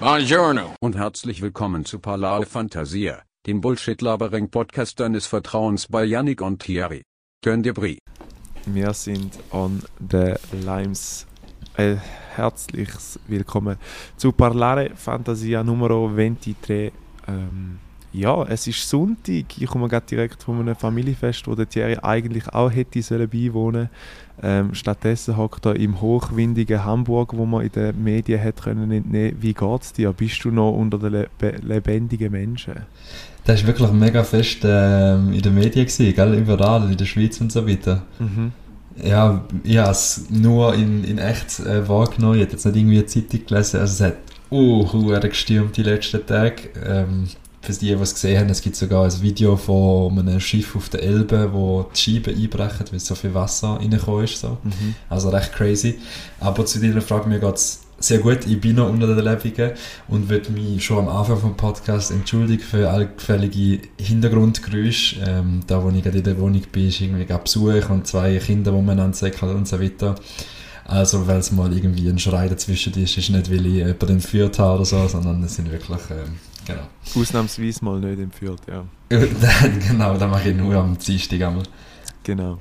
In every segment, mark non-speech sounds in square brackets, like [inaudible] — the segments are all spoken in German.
Buongiorno. Und herzlich willkommen zu Palao Fantasia, dem Bullshit-Labering-Podcast deines Vertrauens bei Yannick und Thierry. Turn dir Brie. Wir sind on the Limes. Äh, herzlich willkommen zu Parlare Fantasia Numero 23. Ähm, ja, es ist Sonntag. Ich komme gerade direkt von einem Familienfest, wo der Thierry eigentlich auch hätte sollen beiwohnen ähm, Stattdessen hockt er im hochwindigen Hamburg, wo man in den Medien hat können entnehmen. Wie geht's dir? Bist du noch unter den le lebendigen Menschen? Das war wirklich mega fest ähm, in den Medien, gewesen, gell? überall, in der Schweiz und so weiter. Mhm. Ja, ich habe es nur in, in echt äh, wahrgenommen. Ich habe jetzt nicht irgendwie eine Zeitung gelesen. Also es hat uh, gestürmt die letzten Tage. Ähm, für die, die es gesehen haben, es gibt sogar ein Video von einem Schiff auf der Elbe, wo die Scheiben einbrechen, weil so viel Wasser reingekommen ist. So. Mhm. Also recht crazy. Aber zu deiner Frage, mir geht es sehr gut. Ich bin noch unter den Lebenden und würde mich schon am Anfang vom Podcast entschuldigen für allgefällige Hintergrundgeräusche. Ähm, da, wo ich gerade in der Wohnung bin, ist irgendwie Besuch und zwei Kinder, die umeinander säckeln und so weiter. Also, weil es mal irgendwie ein Schrei dazwischen ist, ist nicht, weil ich jemanden entführt habe oder so, sondern es sind wirklich, ähm, genau. Ausnahmsweise mal nicht entführt, ja. [laughs] genau, das mache ich nur am Dienstag einmal. Genau.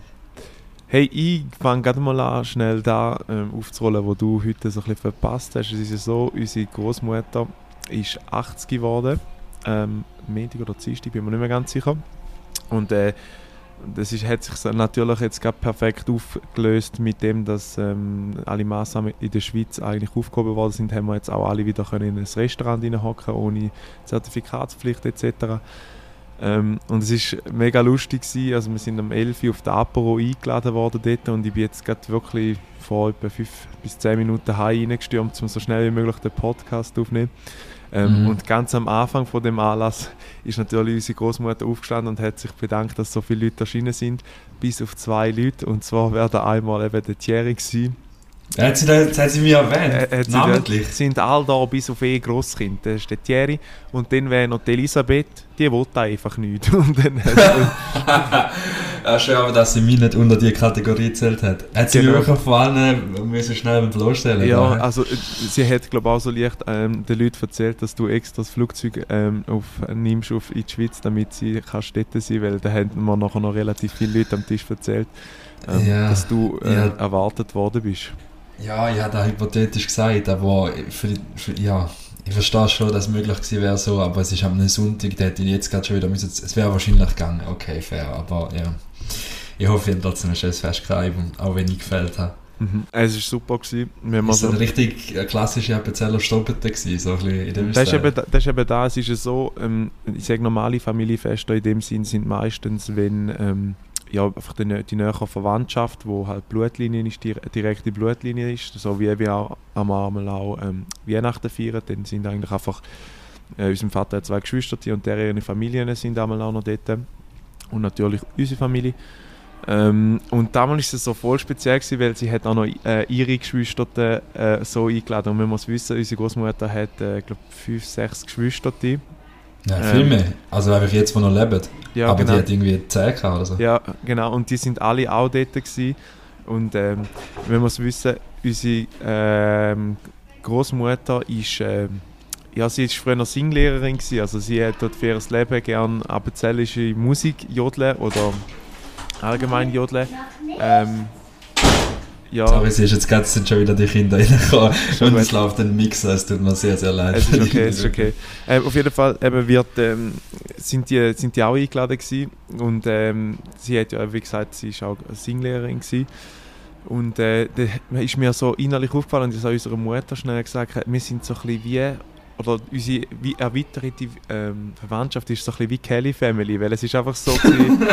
Hey, ich fange gerade mal an, schnell da ähm, aufzurollen, wo du heute so ein bisschen verpasst hast. Es ist ja so, unsere Großmutter ist 80 geworden. Ähm, Montag oder Dienstag, bin mir nicht mehr ganz sicher. Und äh, das ist, hat sich natürlich jetzt gerade perfekt aufgelöst mit dem, dass ähm, alle Massnahmen in der Schweiz eigentlich aufgehoben worden sind, haben wir jetzt auch alle wieder können in ein Restaurant hocken ohne Zertifikatspflicht etc. Ähm, und es ist mega lustig gewesen. also wir sind am 11 Uhr auf der Apero eingeladen worden dort und ich bin jetzt gerade wirklich vor etwa 5 bis 10 Minuten heim reingestürmt, um so schnell wie möglich den Podcast aufzunehmen. Ähm, Mhm. Und ganz am Anfang von dem Anlass ist natürlich unsere Großmutter aufgestanden und hat sich bedankt, dass so viele Leute erschienen sind, bis auf zwei Leute. Und zwar wäre da einmal eben der Thierry gewesen. Hat sie, da, jetzt hat sie mich erwähnt, Äh, sie namentlich. dort- sind alle da, bis auf ein Grosskind. Das ist der Thierry. Und dann wäre noch die Elisabeth, die wollte einfach nichts. [laughs] Und dann [laughs] ja, schön, aber dass sie mich nicht unter die Kategorie gezählt hat. Hat sie Genau. mich wirklich vor allen müssen schnell beim bloßstellen Ja, ne? also äh, sie hat glaube auch so leicht ähm, den Leuten erzählt, dass du extra das Flugzeug ähm, auf, nimmst auf in die Schweiz, damit sie kannst dort sein weil da haben wir nachher noch relativ viele Leute am Tisch erzählt, ähm, Ja, dass du äh, ja. erwartet worden bist. Ja, ich habe das hypothetisch gesagt, aber für, die- für, ja, ich verstehe schon, dass es möglich gewesen wäre so, aber es ist am einem Sonntag, da hätte ich jetzt gerade schon wieder müssen, es wäre wahrscheinlich gegangen, okay, fair, aber ja. Ich hoffe, ihr habt trotzdem ein schönes Fest gehabt, auch wenn ich gefällt habe. Mhm. Es war super. Gewesen. Wenn man Es war so, ein richtig äh, klassische Appenzeller Stoppete gewesen, so ein bisschen in dem das, ist eben, da- das ist eben da, es ist ja so, ähm, ich sage normale Familienfeste in dem Sinn sind meistens, wenn ähm, ja, einfach die, die nähere Verwandtschaft, wo halt Blutlinie ist, die direkte Blutlinie ist, so wie wir auch am einmal auch ähm, Weihnachten feiern, dann sind eigentlich einfach äh, unserem Vater hat zwei Geschwister und deren Familien sind auch noch dort und natürlich unsere Familie. Ähm, und damals war es so voll speziell, gewesen, weil sie hat auch noch äh, ihre Geschwister äh, so eingeladen. Und man muss wissen, unsere Großmutter hat, äh, glaube fünf, sechs Geschwister. Ja, viel ähm, mehr. Also einfach jetzt, wo noch leben. Ja, aber genau. die hat irgendwie 10 gehabt oder so. Ja, genau. Und die sind alle auch dort gewesen. Und ähm, wenn wir es wissen, unsere ähm, Großmutter ist, ähm, ja, sie ist früher Singlehrerin gewesen. Also sie hat dort für ihr Leben gerne appenzellische Musik jodeln oder allgemein jodeln. Ähm, ja, Sorry, sie ist jetzt gerade sind schon wieder die Kinder reingekommen und es läuft ein Mixer, es tut mir sehr, sehr leid. es ist okay, [laughs] es ist okay. Ähm, auf jeden Fall eben wird, ähm, sind, die, sind die auch eingeladen gewesen. und ähm, sie hat ja, wie gesagt, sie ist auch Singlehrerin gewesen. Und äh, da ist mir so innerlich aufgefallen, und ich habe unserer Mutter schnell gesagt, wir sind so ein bisschen wie, oder unsere wie erweiterte ähm, Verwandtschaft ist so ein bisschen wie Kelly Family, weil es ist einfach so [laughs] gewesen, [laughs]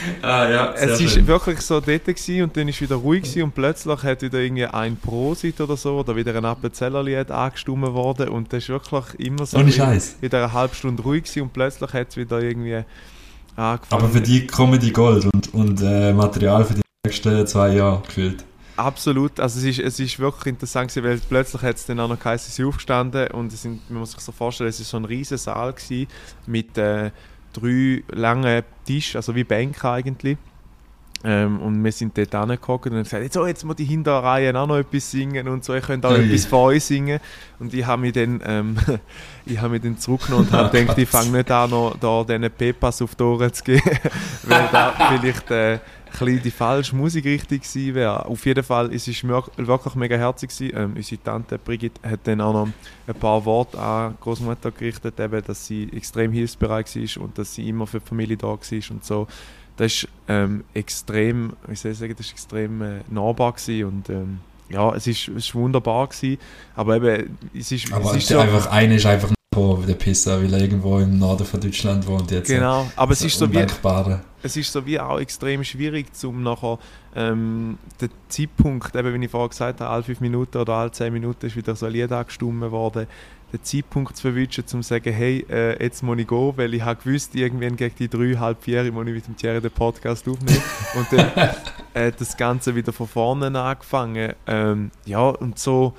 [laughs] ah ja, es ist schön. wirklich so dort gewesen und dann ist wieder ruhig gewesen und plötzlich hat wieder irgendwie ein Prosit oder so oder wieder ein Appenzellerlied angestimmt worden und das ist wirklich immer so Ohne Scheiß. wieder eine halbe Stunde ruhig gewesen und plötzlich hat es wieder irgendwie angefangen. Aber für die Comedy Gold und, und äh, Material für die nächsten zwei Jahre gefühlt. Absolut, also es ist, es ist wirklich interessant gewesen, weil plötzlich hat es dann auch noch geheißen, sie sind aufgestanden und es sind, man muss sich so vorstellen, es ist so ein riesen Saal gewesen, mit äh, drei langen Tischen, also wie Bänke eigentlich. Ähm, und wir sind dort angeguckt und haben gesagt, jetzt, oh, jetzt muss die Hinterreihe auch noch etwas singen und so, ich könnte auch Ui. etwas von euch singen. Und ich habe mich dann, ähm, [laughs] ich habe mich dann zurückgenommen und habe gedacht, ich [laughs] fange nicht an, noch da diesen Pepas auf die Ohren zu geben, [laughs] weil da vielleicht äh, bisschen die falsche Musikrichtung gewesen wäre. Auf jeden Fall, es ist mir wirklich mega herzig gewesen. Ähm, unsere Tante Brigitte hat dann auch noch ein paar Worte an Großmutter gerichtet, eben, dass sie extrem hilfsbereit war und dass sie immer für die Familie da war und so. Das ist ähm, extrem, wie soll ich sagen, das ist extrem äh, nahbar gewesen und ähm, ja, es ist, es ist wunderbar gewesen, aber eben, es ist, Aber es ist der einfach, einer ist einfach gekommen, der Pisser, weil er irgendwo im Norden von Deutschland wohnt jetzt. genau, aber es ist so wie. Es ist so wie auch extrem schwierig, um nachher ähm, den Zeitpunkt, eben wie ich vorher gesagt habe, alle fünf Minuten oder alle zehn Minuten ist wieder so ein Lied angestimmt worden, den Zeitpunkt zu verwünschen, um zu sagen, hey, äh, jetzt muss ich gehen, weil ich habe gewusst, irgendwann gegen die drei, halb vier muss ich mit dem Thierry den Podcast aufnehmen [laughs] und dann äh, das Ganze wieder von vorne angefangen. Ähm, ja, und so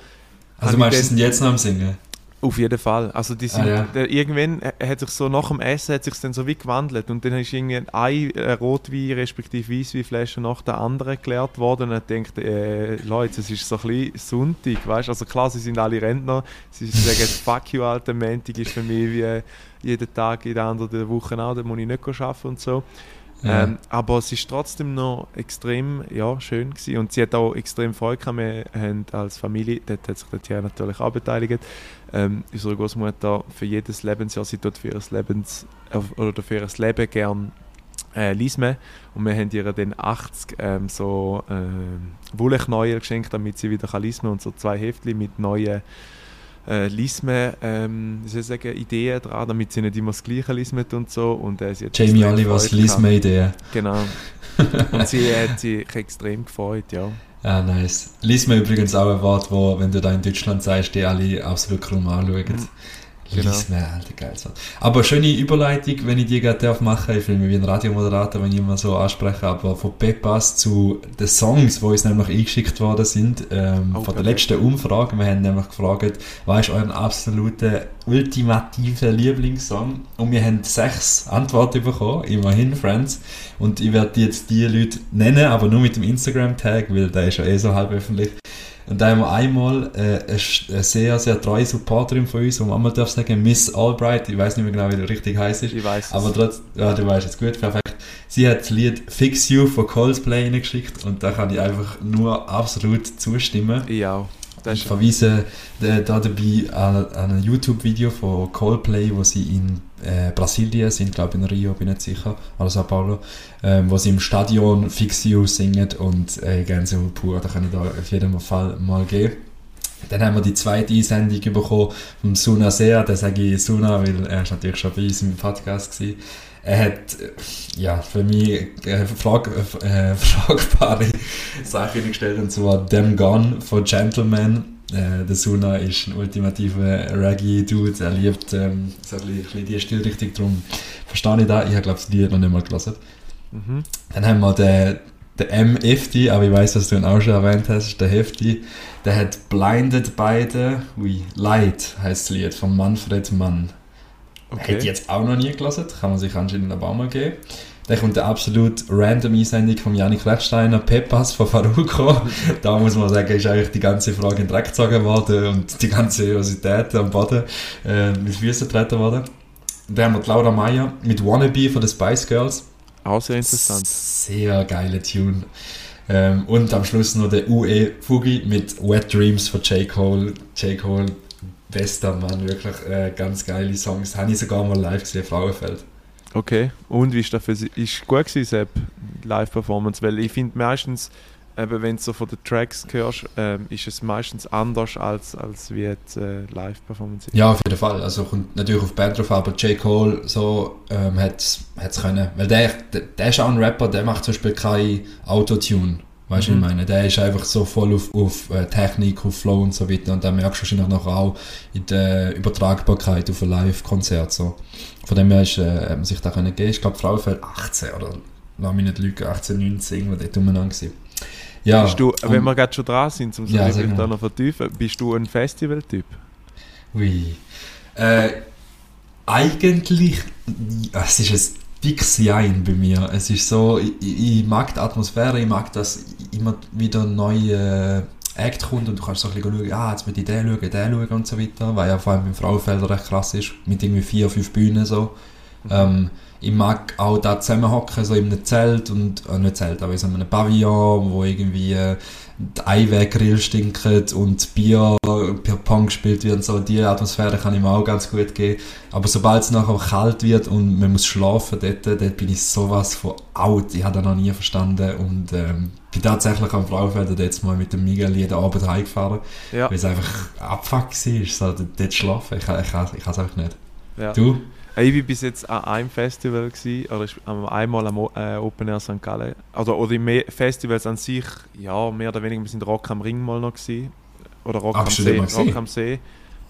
Also meinst du, sind jetzt noch am Singen? Auf jeden Fall. Also die sind, Ah, ja. der, irgendwann hat sich so nach dem Essen hat sich dann so wie gewandelt und dann ist irgendwie ein äh, Rotwein respektive Weissweinflasche nach der anderen geleert worden und ich denkt, äh, Leute, es ist so ein bisschen Sonntag, weißt? Also klar, sie sind alle Rentner, sie sagen, [laughs] fuck you, alter Montag ist für mich wie jeden Tag in der anderen Woche auch, da muss ich nicht arbeiten und so. Ja. Ähm, aber es ist trotzdem noch extrem ja, schön gewesen. und sie hat auch extrem Freude gehabt. Wir haben als Familie, dort hat sich der Thierry natürlich auch beteiligt, ähm, unsere Großmutter für jedes Lebensjahr, sie tut für ihr Lebens äh, oder für ihr Leben gern äh, Lisme und wir haben ihr dann 80 ähm, so ähm, Wollknäuel geschenkt, damit sie wieder kann lismen und so zwei Heftchen mit neuen äh, Lisme, ähm, wie soll ich sagen, Ideen dran, damit sie nicht immer das Gleiche lismet und so und äh, sie hat Jamie Olivers. Lisme-Idee. Genau. [laughs] Und sie hat sich extrem gefreut, ja. Ah, nice. Lisme übrigens auch ein Wort, wo, wenn du da in Deutschland sagst, die alle absolut krumm anschauen. Genau. Lisme, alter, geiles Wort. Aber schöne Überleitung, wenn ich die gerade darf machen. Ich fühle mich wie ein Radiomoderator, wenn ich immer so anspreche. Aber von Pepas zu den Songs, die uns nämlich eingeschickt worden sind, ähm, Oh, von der letzten Umfrage. Wir haben nämlich gefragt, was ist euer absoluter ultimativer Lieblingssong? Und wir haben sechs Antworten bekommen, immerhin, Friends. Und ich werde jetzt die Leute nennen, aber nur mit dem Instagram-Tag, weil der ist ja eh so halb öffentlich. Und da haben wir einmal äh, eine, sehr, sehr treue Supporterin von uns, die man darf sagen, Miss Albright, ich weiß nicht mehr genau, wie der richtig heißt ist. Ich weiß es. Aber trotz, ja, du weißt jetzt gut, perfekt. Sie hat das Lied Fix You von Coldplay reingeschickt und da kann ich einfach nur absolut zustimmen. ich auch. Ich verweise da dabei an, ein YouTube-Video von Coldplay, wo sie in äh, Brasilien sind, glaube in Rio, bin nicht sicher, oder Sao Paulo, ähm, wo sie im Stadion Fix You singen und äh, Gänsehaut pur, da kann ich da auf jeden Fall mal geben. Dann haben wir die zweite Einsendung bekommen vom Suna Sea, den sage ich Suna, weil er ist natürlich schon bei uns im Podcast gewesen. Er hat, äh, ja, für mich äh, frag, äh, [laughs] fragbare Sachen gestellt, und zwar Them Gone von Gentleman. Äh, der Suna ist ein ultimativer Reggae-Dude, er liebt ähm, so ein bisschen, ein bisschen die Stilrichtung, darum verstehe ich das. Ich habe, glaube ich, Lied noch nicht mal gelesen. mhm. Dann haben wir den, den M. Hefti, aber ich weiß, dass du ihn auch schon erwähnt hast, der Hefti. Der hat Blinded beide, ui, Light heißt das Lied von Manfred Mann. Hätte ich Okay. jetzt auch noch nie gelesen, kann man sich anscheinend aber auch mal geben. Dann kommt eine absolut random Einsendung von Janik Rechsteiner, Pepas von Faruko. da muss man sagen, ist eigentlich die ganze Frage in den Dreck gezogen worden und die ganze Seriosität am Boden äh, mit Füßen getreten worden. Dann haben wir die Laura Meyer mit Wannabe von den Spice Girls. Auch sehr interessant. Sehr geile Tune. Ähm, und am Schluss noch der UE Fugi mit Wet Dreams von J. Cole. J. Cole, bester Mann, wirklich äh, ganz geile Songs. Habe ich sogar mal live gesehen, Frauenfeld. Okay. Und wie ist das für Sie? Ist gut gewesen, Sepp, Live-Performance? Weil ich finde meistens, eben wenn du so von den Tracks hörst, ähm, ist es meistens anders als, als wie die äh, Live-Performance. Ja, auf jeden Fall. Also kommt natürlich auf die Band drauf, aber J. Cole so ähm, hat es können. Weil der, der, der ist auch ein Rapper, der macht zum Beispiel kein Autotune. Weißt du, Mhm. ich meine? Der ist einfach so voll auf, auf äh, Technik, auf Flow und so weiter. Und da merkst du wahrscheinlich nachher auch in der Übertragbarkeit auf ein Live-Konzert. So. Von dem her ist, äh, hat man sich da können geben. Ich glaube, Frauenfeld 18 oder lass mich nicht lügen, 18, 19, irgendwo dort umeinander gewesen. Ja, bist du, wenn wir gerade schon dran sind, um so Ja, mal. da noch vertiefen, bist du ein Festival-Typ? Ui. Äh, eigentlich, es ist fix Jein bei mir. Es ist so, ich, ich mag die Atmosphäre, ich mag, dass immer wieder neue Act kommt und du kannst so ein bisschen schauen, ah, jetzt mit den schauen, den schauen und so weiter, weil ja vor allem im Frauenfeld recht krass ist, mit irgendwie vier, fünf Bühnen so. Mhm. Ähm, ich mag auch da zusammenhocken, so in einem Zelt und, äh, nicht Zelt, aber in so einem Pavillon, wo irgendwie äh, die Eiwegrill stinkt und Bier per Pong gespielt wird und so, die Atmosphäre kann ich mir auch ganz gut geben. Aber sobald es nachher kalt wird und man muss schlafen, dort, dort bin ich sowas von out. Ich habe das noch nie verstanden und ähm, bin tatsächlich am Frauenfeld jetzt mal mit dem Miguel jeden Abend heimgefahren, ja. weil es einfach abfuck war, so dort schlafen. Ich, ich, ich, ich kann es einfach nicht. Ja. Du? Ich war bis jetzt an einem Festival, gewesen, oder einmal am äh, Open Air St. Gallen. Oder, oder die Festivals an sich, ja, mehr oder weniger, wir sind Rock am Ring mal noch gewesen. Oder Rock Ach, am See. Rock am See.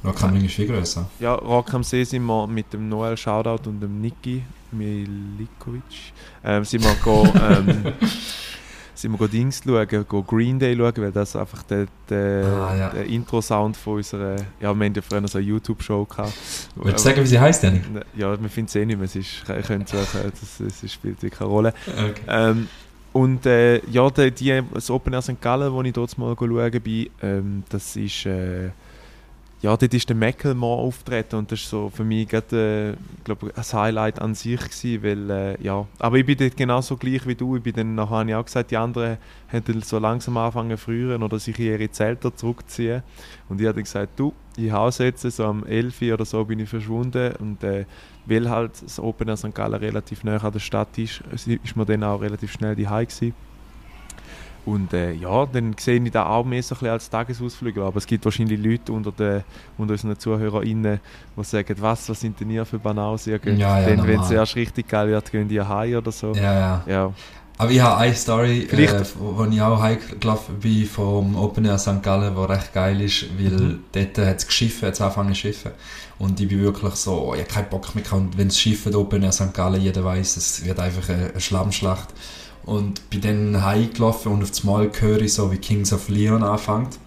Rock am Ring ist viel größer. Ja, Rock am See sind wir mit dem Noel Shoutout und dem Niki Milikovic ähm, sind wir go, [laughs] ähm, sind wir Dings schauen, go Green Day schauen, weil das einfach der, der, ah, ja. der Intro-Sound von unserer, ja, wir haben ja früher so eine YouTube-Show gehabt. Willst du sagen, wie sie heisst denn? Ja, wir finden es eh nicht mehr, es ist, ich könnte sagen, das, das spielt keine Rolle. Okay. Ähm, und äh, ja, die, die, das Open Air St. Gallen, wo ich dort mal schauen bin, ähm, das ist... Äh, ja, dort ist der Macklemore auftreten und das ist so für mich gerade, äh, glaube ein Highlight an sich gewesen, weil, äh, ja, aber ich bin dort genauso gleich wie du, ich bin dann nachher, habe ich auch gesagt, die anderen haben so langsam angefangen früher oder sich in ihre Zelte zurückziehen und ich habe dann gesagt, du, ich hause jetzt, so am 11 oder so bin ich verschwunden und äh, weil halt das Open Air St. Gallen relativ nah an der Stadt ist, ist mir dann auch relativ schnell die gewesen. Und äh, ja, dann sehe ich das auch mehr so ein als Tagesausflüge. Aber es gibt wahrscheinlich Leute unter, den, unter unseren ZuhörerInnen, die sagen, was, was sind denn ihr für Banausen? Ja, ja, wenn es erst richtig geil wird, gehen die heim oder so. Ja, ja. ja. Aber ich habe eine Story, äh, wo ich auch heimgelaufen bin vom Open Air St. Gallen, die recht geil ist, weil mhm. dort hat es geschiffen, hat es angefangen zu schiffen. Und ich bin wirklich so, oh, ich habe keinen Bock mehr. Und wenn es schiffen, Open Air St. Gallen, jeder weiß, es wird einfach eine Schlammschlacht. Und bin dann heimgelaufen und auf das Mal höre ich so, wie Kings of Leon anfängt.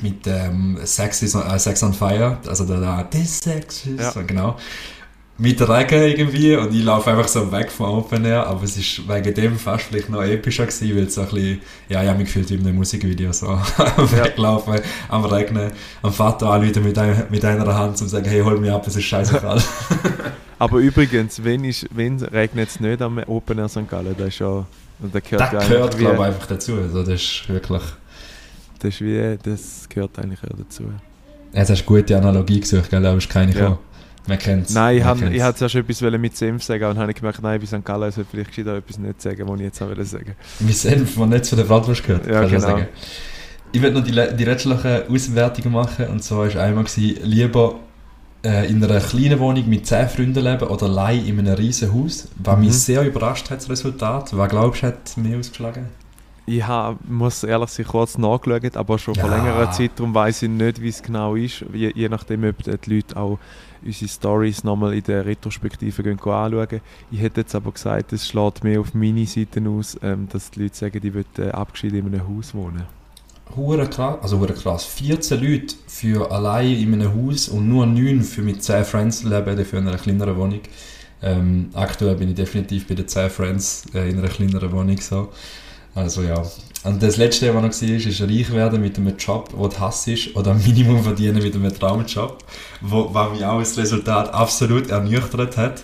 Mit ähm, Sex, is, äh, Sex on Fire, also der, der This Sex is, ja. genau. Mit Regen irgendwie und ich laufe einfach so weg vom Open Air, aber es ist wegen dem fast vielleicht noch epischer gewesen, weil es so ein bisschen, ja, ich habe mich gefühlt wie in einem Musikvideo, so am [laughs] ja. Weglaufen, am Regnen, am Vater anrufen mit, ein, mit einer Hand, um zu sagen, hey, hol mich ab, es ist scheißegal. [laughs] Aber übrigens, wenn, ist, wenn regnet es nicht am Open Air St. Gallen, das ist ja... Das gehört, das gehört glaube ich, einfach dazu. Also das ist wirklich... Das, ist wie, das gehört eigentlich auch dazu. Jetzt hast du eine gute Analogie gesucht, gell? aber ist keine ja. Man kennt es. Nein, ich wollte zuerst etwas mit Senf sagen und habe gemerkt, nein, bei St. Gallen sollte vielleicht gescheiter etwas nicht sagen, was ich jetzt auch sagen Mit Senf, was nicht zu der Bratwurst gehört, ja, genau. sagen. Ich werde noch die, die letzte Auswertung machen und zwar war einmal gewesen, lieber äh, in einer kleinen Wohnung mit zehn Freunden leben oder allein in einem riesen Haus. Was mhm. mich sehr überrascht hat, das Resultat. Was glaubst du, hat mehr ausgeschlagen? Ich habe, muss ehrlich sein, kurz nachgeschaut, aber schon ja. vor längerer Zeit, darum weiß ich nicht, wie es genau ist. Je, je nachdem, ob die Leute auch unsere Stories nochmal in der Retrospektive gehen anschauen. Ich hätte jetzt aber gesagt, es schlägt mehr auf meine Seite aus, ähm, dass die Leute sagen, die wollen äh, abgeschieden in einem Haus wohnen hure krass, also hure krass. 14 Leute für allein in einem Haus und nur 9 für mit 10 Friends leben, für eine kleinere Wohnung. Ähm, aktuell bin ich definitiv bei den 10 Friends äh, in einer kleineren Wohnung so. Also ja. Und das letzte, was noch war, ist reich werden mit einem Job, den du hasst, oder Minimum verdienen mit einem Traumjob, was mich auch als Resultat absolut ernüchtert hat.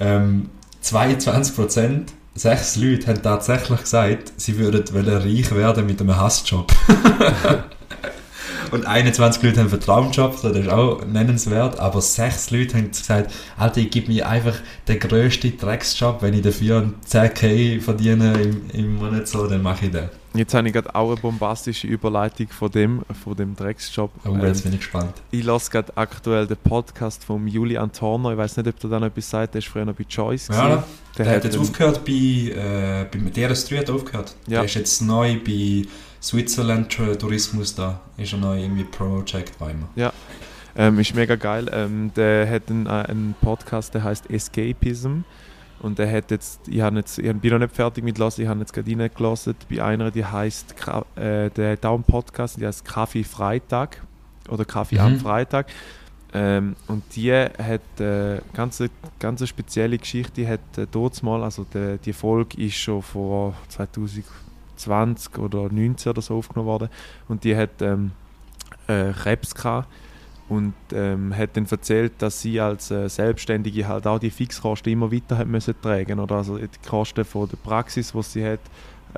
Ähm, 22 Prozent sechs Leute haben tatsächlich gesagt, sie würden reich werden mit einem Hassjob. [laughs] Und 21 Leute haben Vertrauensjobs, das ist auch nennenswert, aber sechs Leute haben gesagt, Alter, ich gebe mir einfach den grössten Drecksjob, wenn ich dafür 10k verdiene im, im Monat so, dann mache ich den. Jetzt habe ich gerade auch eine bombastische Überleitung von dem, von dem Drecksjob. Oh, jetzt ähm, bin ich gespannt. Ich lasse gerade aktuell den Podcast von Julian Torner. Ich weiß nicht, ob du da noch etwas sagt. Der ist früher noch bei Choice. Ja, der, der hat jetzt aufgehört bei, äh, bei DRS3 hat aufgehört. Ja. Der ist jetzt neu bei Switzerland Tourismus da. Ist er neu irgendwie Project bei mir. Ja. Ähm, ist mega geil. Ähm, der hat einen, äh, einen Podcast, der heißt Escapism. Und er hat jetzt, ich, jetzt, ich bin noch nicht fertig mit Lassen, ich habe jetzt gerade reingelassen bei einer, die heißt, äh, der hat auch einen Podcast, die heißt Kaffee Freitag oder Kaffee mhm. am Freitag. Ähm, und die hat äh, ganz, ganz spezielle Geschichte. Die hat äh, dort mal, also die, die Folge ist schon vor 2020 oder 2019 oder so aufgenommen worden. Und die hat ähm, äh, Krebs gehabt und ähm, hat dann erzählt, dass sie als äh, Selbstständige halt auch die Fixkosten immer weiter hat müssen tragen oder also die Kosten von der Praxis, die sie hat,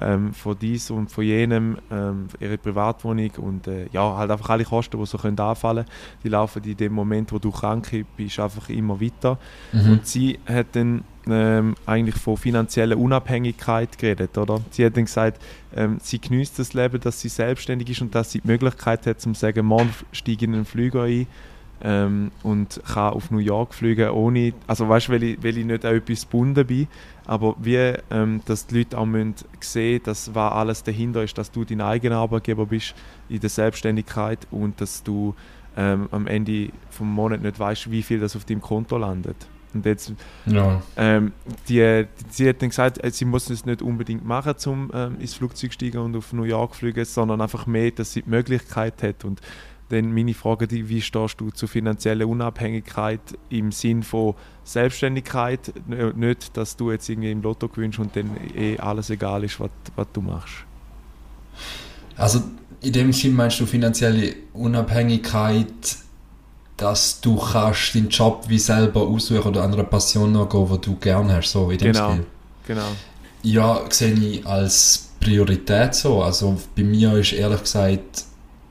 ähm, von dies und von jenem, ähm, ihre Privatwohnung und äh, ja, halt einfach alle Kosten, die so können anfallen die laufen in dem Moment, wo du krank bist, einfach immer weiter. Mhm. Und sie hat dann ähm, eigentlich von finanzieller Unabhängigkeit geredet, oder? Sie hat dann gesagt, ähm, sie genießt das Leben, dass sie selbstständig ist und dass sie die Möglichkeit hat, zu sagen, morgen steige in einen Flüger ein ähm, und kann auf New York fliegen, ohne, also weißt du, weil ich, weil ich nicht an etwas gebunden bin, aber wie, ähm, dass die Leute auch müssen sehen dass was alles dahinter ist, dass du dein eigener Arbeitgeber bist in der Selbstständigkeit und dass du ähm, am Ende vom Monat nicht weißt, wie viel das auf deinem Konto landet. Und jetzt, ja. ähm, die, sie hat dann gesagt, äh, sie muss es nicht unbedingt machen, um ähm, ins Flugzeug steigen und auf New York fliegen, sondern einfach mehr, dass sie die Möglichkeit hat. Und dann meine Frage, die, wie stehst du zur finanziellen Unabhängigkeit im Sinn von Selbstständigkeit? Nicht, dass du jetzt irgendwie im Lotto gewinnst und dann eh alles egal ist, was, was du machst. Also in dem Sinn meinst du finanzielle Unabhängigkeit, dass du kannst deinen Job wie selber aussuchen oder einer Passion nachgehen, die du gerne hast, so in dem genau, Stil? Genau. Ja, sehe ich als Priorität so. Also bei mir ist ehrlich gesagt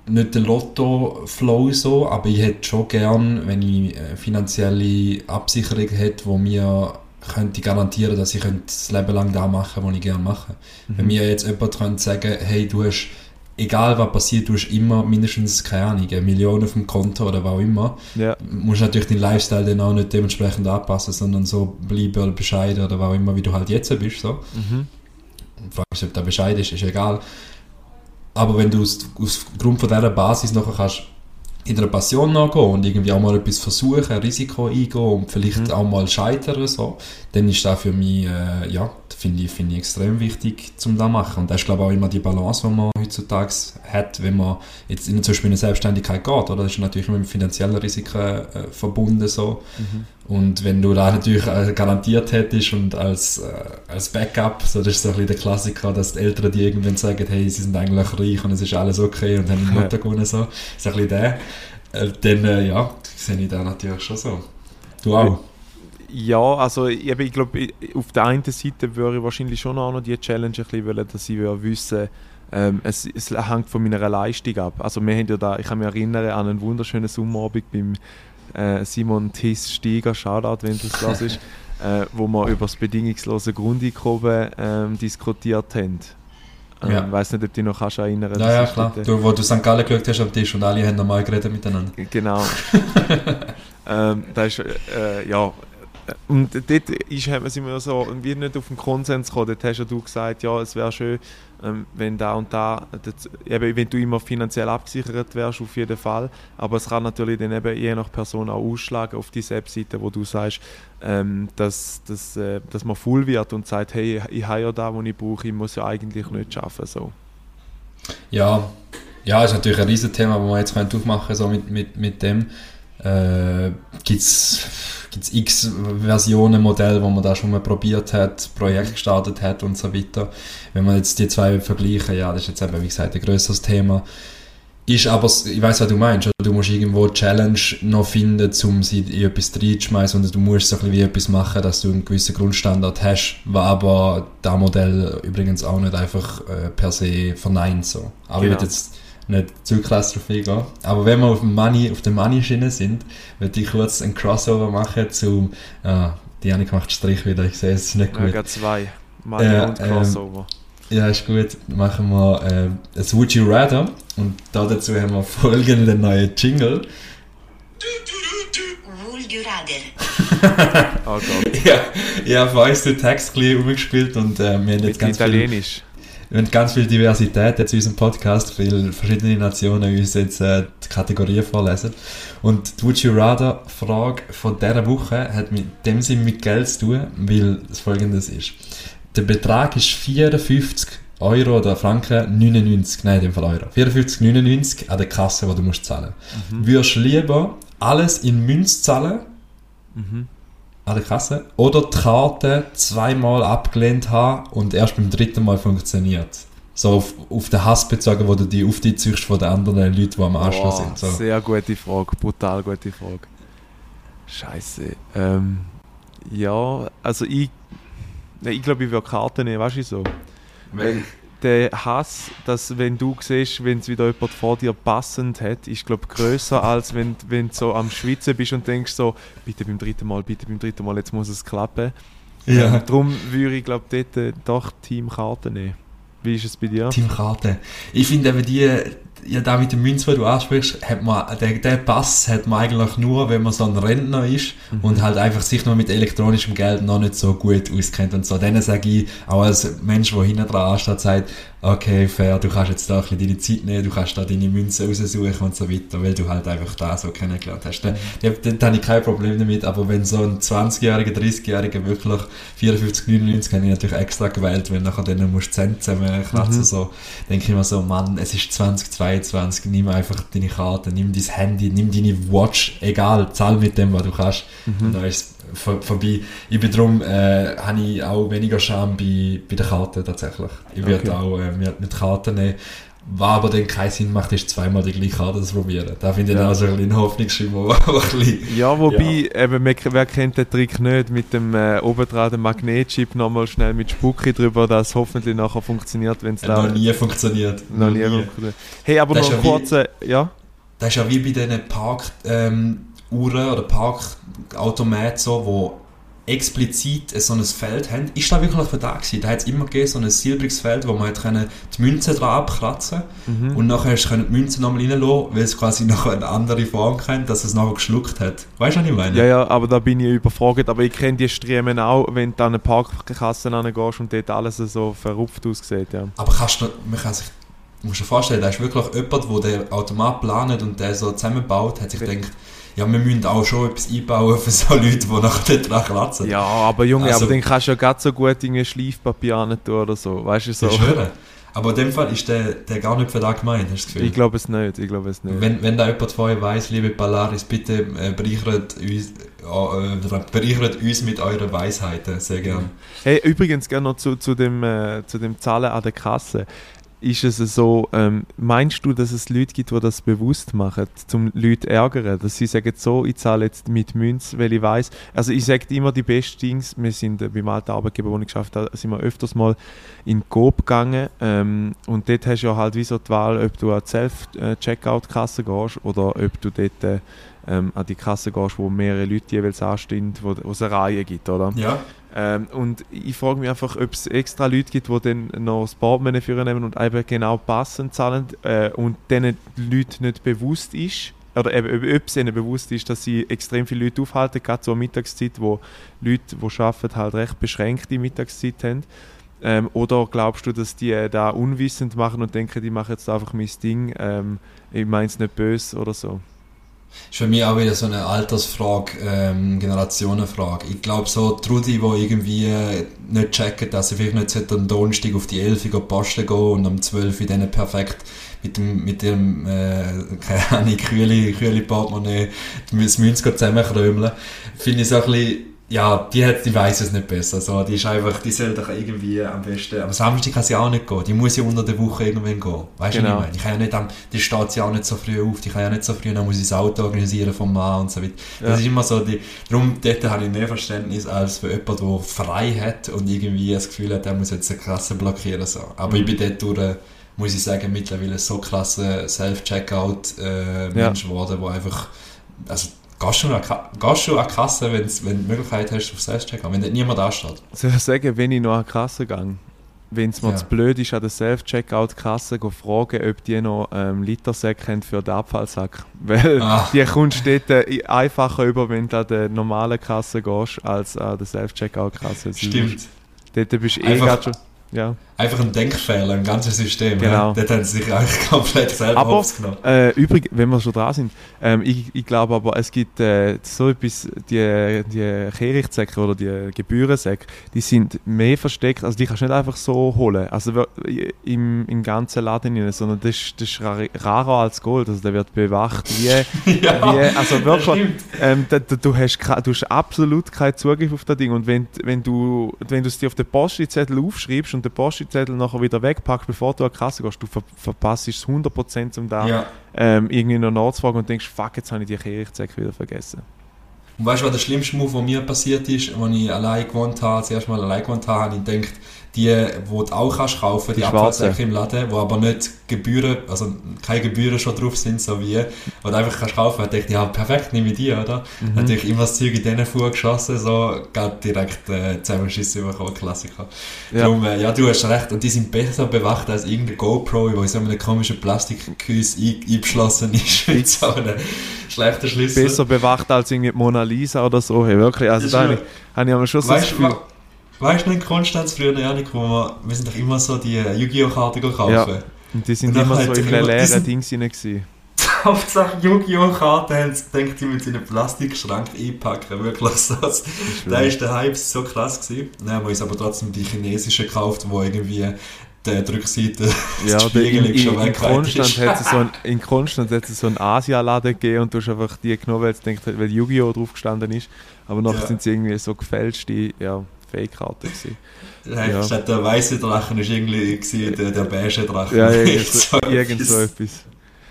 nicht der Lotto-Flow so, aber ich hätte schon gern, wenn ich eine finanzielle Absicherung hätte, wo mir könnte garantieren, dass ich das Leben lang da machen was ich gerne mache. Mhm. Wenn mir jetzt jemand könnte sagen, hey, du hast, egal was passiert, du hast immer mindestens, keine Ahnung, eine Million auf dem Konto oder was auch immer, ja. musst natürlich deinen Lifestyle dann auch nicht dementsprechend anpassen, sondern so bleiben oder bescheiden oder was auch immer, wie du halt jetzt bist. So. Mhm. Fragst, ob der bescheid ist, ist egal. Aber wenn du aus, aufgrund von dieser Basis nachher kannst in einer Passion nachgehen und irgendwie auch mal etwas versuchen, ein Risiko eingehen und vielleicht mhm. auch mal scheitern, so, dann ist das für mich, äh, ja, finde ich, find ich extrem wichtig, zum das machen. Und das ist, glaube ich, auch immer die Balance, die man heutzutage hat, wenn man jetzt in, zum Beispiel in eine Selbstständigkeit geht, oder? Das ist natürlich immer mit finanziellen Risiken äh, verbunden, so. Mhm. Und wenn du da natürlich äh, garantiert hättest und als, äh, als Backup, so das ist so ein bisschen der Klassiker, dass die Eltern dir irgendwann sagen, hey, sie sind eigentlich reich und es ist alles okay und haben [laughs] einen Lotto gewonnen, so. Das ist ein bisschen der. Äh, dann, äh, ja, sehe ich da natürlich schon so. Du auch? Ja, also ich, ich glaube, auf der einen Seite würde ich wahrscheinlich schon auch noch die Challenge ein bisschen wollen, dass ich wissen ähm, es, es hängt von meiner Leistung ab. Also wir haben ja da, ich kann mich erinnern an einen wunderschönen Sommerabend beim äh, Simon Tiss Steiger, Shoutout, wenn das das ist, [laughs] äh, wo wir über das bedingungslose Grundeinkommen ähm, diskutiert haben. Ähm, ja. Ich weiß nicht, ob du dich noch kannst erinnern kannst. Ja, ja, klar. Du, wo du St. Gallen geschaut hast am Tisch und alle haben normal geredet miteinander. Genau. [laughs] ähm, da ist, äh, ja, und dort ist, sind wir so wir nicht auf den Konsens gekommen. Dort hast ja du gesagt, ja, es wäre schön, ähm, wenn da und da, eben, wenn du immer finanziell abgesichert wärst, auf jeden Fall. Aber es kann natürlich dann eben je nach Person auch ausschlagen auf die Webseite, wo du sagst, ähm, dass, dass, äh, dass man full wird und sagt, hey, ich habe ja da, was ich brauche, ich muss ja eigentlich nicht arbeiten. So. Ja, ja, ist natürlich ein Riesenthema, das man jetzt aufmachen können, so mit, mit, mit dem. Äh, Gibt es x Versionen, Modelle, wo man da schon mal probiert hat, Projekt gestartet hat und so weiter. Wenn man jetzt die zwei vergleichen, ja, das ist jetzt eben, wie gesagt, ein größeres Thema. Ist aber, ich weiß was du meinst, du musst irgendwo eine Challenge noch finden, um sie in etwas reinzuschmeißen und du musst so ein bisschen wie etwas machen, dass du einen gewissen Grundstandard hast, was aber das Modell übrigens auch nicht einfach äh, per se verneint. So. Aber genau. ich jetzt nicht zu krass drauf eingehen. Aber wenn wir auf, dem Money, auf der Money-Schiene sind, würde ich kurz ein Crossover machen zu. Ah, die Janik macht Strich wieder, ich sehe es ist nicht gut. Ja, zwei. Money äh, und Crossover. Ähm, ja, ist gut. Machen wir äh, ein Would You Rather. Und da dazu haben wir folgenden neuen Jingle. Would You Rather. oh Gott. [laughs] Ja, ich habe für uns den Text umgespielt und äh, wir haben jetzt Mit ganz Italienisch. Viel wir haben ganz viel Diversität jetzt in unserem Podcast, weil verschiedene Nationen uns jetzt äh, die Kategorien vorlesen. Und die Would You Rather Frage von dieser Woche hat mit dem Sinn mit Geld zu tun, weil es folgendes ist. Der Betrag ist 54 Euro oder Franken 99, nein, in dem Fall Euro. 54,99 an der Kasse, die du musst zahlen. Mhm. Würdest du lieber alles in Münz zahlen Mhm. An der Kasse oder die Karte zweimal abgelehnt haben und erst beim dritten Mal funktioniert. So auf, auf den Hass bezogen, wo du die auf die ziehst von den anderen Leuten, die am Anschluss Boah, sind. So. Sehr gute Frage, brutal gute Frage. Scheiße. Ähm, ja, also ich, ich glaube, ich würde Karten nehmen, weißt du so. Weil, Der Hass, dass wenn du siehst, wenn es wieder jemand vor dir passend hat, ist glaube größer [laughs] als wenn, wenn du so am Schwitzen bist und denkst so, bitte beim dritten Mal, bitte beim dritten Mal, jetzt muss es klappen. ja. Ähm, darum würde ich glaube dort äh, doch Team Karten nehmen. Wie ist es bei dir? Team Karte. Ich finde eben die, ja, da mit der Münze, die du ansprichst, hat man, der, der Pass hat man eigentlich nur, wenn man so ein Rentner ist Mhm. und halt einfach sich noch mit elektronischem Geld noch nicht so gut auskennt und so. Dann sage ich, auch als Mensch, der hinten dran ansteht, sagt, okay, fair, du kannst jetzt da ein bisschen deine Zeit nehmen, du kannst da deine Münze raussuchen und so weiter, weil du halt einfach da so kennengelernt hast. Da, da, da habe ich kein Problem damit, aber wenn so ein 20-Jähriger, 30-Jähriger wirklich 54, 99 habe ich natürlich extra gewählt, weil nachher dann musst du Zähne zusammenkratzen, Mhm. so, denke ich mir so, Mann, es ist 2022, nimm einfach deine Karte, nimm dein Handy, nimm deine Watch, egal, zahl mit dem, was du kannst. Mhm. Und da ist vor, vorbei. Ich bin darum, äh, habe ich auch weniger Scham bei, bei der Karte tatsächlich. Ich werde Okay. auch äh, mit Karten nehmen. Was aber dann keinen Sinn macht, ist zweimal die gleiche Karte zu probieren. Da finde ich Ja. dann also ein bisschen Hoffnungsschimmer, [laughs] Ja, wobei, eben, wer, kennt den Trick nicht, mit dem äh, oben dran den Magnetchip nochmal schnell mit Spucki drüber, dass hoffentlich nachher funktioniert, wenn es äh, da noch nie funktioniert. noch nie funktioniert. Hey, aber Das noch ein ja ja? Das ist ja wie bei diesen Parkuhren ähm, oder Parkautomaten so, wo explizit so ein Feld haben. Ist da wirklich für da gewesen? Da hat es immer gegeben, so ein silbriges Feld, wo man hat können die Münze dran abkratzen Mhm. und nachher können die Münze nochmal reinlassen, weil es quasi [laughs] noch eine andere Form kennt, dass es nachher geschluckt hat. Weißt du, was ich meine? Ja, ja, aber da bin ich überfragt. Aber ich kenne die Striemen auch, wenn du an eine Parkkasse gehst und dort alles so verrupft aussieht. Ja. Aber kannst du, man kann sich, musst dir vorstellen, da ist wirklich jemand, der den Automat plant und der so zusammenbaut, hat sich gedacht, ja, wir müssen auch schon etwas einbauen für so Leute, die nachher dran kratzen. ja, aber Junge, Also- aber dann kannst du ja gerade so gut in Schleifpapier an tun oder so. Weißt du so? Ich schwöre. Aber in dem Fall ist der, der gar nicht für da gemeint, hast du das Gefühl? Ich glaube es nicht. Ich glaube es nicht. wenn, wenn da jemand von euch weiss, liebe Polaris, bitte äh, bereichert, uns, äh, bereichert uns mit euren Weisheiten, sehr gern. Hey, übrigens gerne noch zu, zu, dem, äh, zu dem Zahlen an der Kasse. Ist es so, ähm, meinst du, dass es Leute gibt, die das bewusst machen, um Leute zu ärgern? Dass sie sagen, so, ich zahle jetzt mit Münz, weil ich weiß. Also ich sage immer die besten Dings. Wir sind äh, beim alten Arbeitgeber, wo ich geschafft habe, sind wir öfters mal in Coop gegangen. Ähm, und dort hast du ja halt wie so die Wahl, ob du an die Self-Checkout-Kasse gehst oder ob du dort äh, ähm, an die Kasse gehst, wo mehrere Leute jeweils anstehen, wo wo es eine Reihe gibt, oder? Ja? Ähm, und ich frage mich einfach, ob es extra Leute gibt, die dann noch das Portemonnaie führen nehmen und eben genau passend zahlen äh, und diesen Leuten nicht bewusst ist, oder eben, ob- ob es ihnen bewusst ist, dass sie extrem viele Leute aufhalten, gerade zur Mittagszeit, wo Leute, die arbeiten, halt recht beschränkte Mittagszeit haben. Ähm, oder glaubst du, dass die äh, da unwissend machen und denken, die machen jetzt einfach mein Ding, ähm, ich meine es nicht böse oder so? Ist für mich auch wieder so eine Altersfrage, ähm, Generationenfrage. Ich glaube so, Trudi, die irgendwie äh, nicht checken, dass sie vielleicht nicht am Donnerstag auf die 11 Uhr posten gehen und am 12 Uhr dann perfekt mit dem, mit ihrem, äh, keine Ahnung, kühle, kühle Portemonnaie das Münz zusammenkrömeln, finde ich so ein bisschen, ja, die, hat, die weiss es nicht besser. So, die ist einfach, die soll doch irgendwie am besten, am Samstag kann sie auch nicht gehen. Die muss ja unter der Woche irgendwann gehen. Weißt du, Genau. was ich meine? Ich kann ja nicht am, die steht ja auch nicht so früh auf, die kann ja nicht so früh, dann muss ich das Auto organisieren vom Mann und so weiter. Ja. Das ist immer so, die, darum, dort habe ich mehr Verständnis als für jemanden, der frei hat und irgendwie das Gefühl hat, er muss jetzt eine Klasse blockieren. So. Aber ich bin dort durch, äh, muss ich sagen, mittlerweile so klasse Self-Checkout-Mensch geworden, wo einfach, also, Gehst du, Ka- gehst du an die Kasse, wenn's, wenn du die Möglichkeit hast auf Self-Checkout, wenn dort niemand ansteht? Soll ich sagen, wenn ich noch an die Kasse gehe, wenn es mir Ja. zu blöd ist, an der Self-Checkout-Kasse go fragen, ob die noch ähm, Litersäcke haben für den Abfallsack. [laughs] Weil Ah. die kommst du dort äh, einfacher über, wenn du an der normalen Kasse gehst, als an der Self-Checkout-Kasse. Stimmt. Dort bist du eh grad schon... Ja. Einfach ein Denkfehler, ein ganzes System. Genau. Ja? Dort haben sie sich eigentlich komplett selber Aber hops genommen. äh, übrigens, wenn wir schon dran sind, ähm, ich, ich glaube aber, es gibt äh, so etwas, die, die Kehrichtsäcke oder die Gebührensäcke, die sind mehr versteckt, also die kannst du nicht einfach so holen, also im, im ganzen Laden rein, sondern das, ist- das ist rar- rarer als Gold, also der wird bewacht wie, [laughs] ja, wie also wirklich, ähm, da, da, du, hast, du hast absolut keinen Zugriff auf das Ding. Und wenn, wenn du wenn du es dir auf den Postzettel aufschreibst und den Postzettel nachher wieder wegpackst, bevor du an die Kasse gehst, du ver verpasst es 100% um da Ja. ähm, irgendwie noch nachzufragen und denkst, fuck, jetzt habe ich die Kirchzecke wieder vergessen. Und weißt du, was der schlimmste Move, der mir passiert ist, als ich allein gewohnt habe, das erste Mal allein gewohnt habe, habe ich gedacht, die, die du auch kannst kaufen, die, Die Abfallsäcke im Laden, wo aber nicht Gebühren, also keine Gebühren schon drauf sind, so wie, wo du einfach kannst kaufen, dachte ich, ja, perfekt, nehme ich die, oder? Mhm. Dann habe ich immer das Zeug in diesen Fuhr geschossen, so, gerade direkt äh, Zusammenschiss bekommen, Klassiker. Ja. Darum, äh, ja, du hast recht, und die sind besser bewacht als irgendeine GoPro, die in so einem komischen Plastikhäus ein, eingeschlossen ist, mit so einem schlechten Schlüssel. Besser bewacht als irgendwie Mona Lisa oder so. Hey, wirklich, also Das da habe ich, habe ich aber schon so das Weißt du, Gefühl. Weißt du nicht, Konstanz früher, Janik, wo wir, wir sind doch immer so die äh, Yu-Gi-Oh-Karten kaufen. Ja. Und die sind Und immer halt so in leeren sind- Ding drin. gewesen. [laughs] Hauptsache Yu-Gi-Oh-Karten haben sie gedacht, die mit in einen Plastikschrank einpacken. Wirklich so. Das, da ist der Hype so krass gewesen. Dann haben wir uns aber trotzdem die chinesischen gekauft, wo irgendwie die Rückseite [laughs] Ja, das der, in, in, schon in, Konstanz hat es so ein, [laughs] in Konstanz hat es so einen Asialaden gegeben und du hast einfach die genommen, weil, es denkt, weil Yu-Gi-Oh! drauf gestanden ist. Aber nachher Ja. sind sie irgendwie so gefälschte ja, Nein, ja. Statt der weiße Drachen ist irgendwie gewesen, der, der beige Drache. Ja, [laughs] irgend so, irgend so etwas.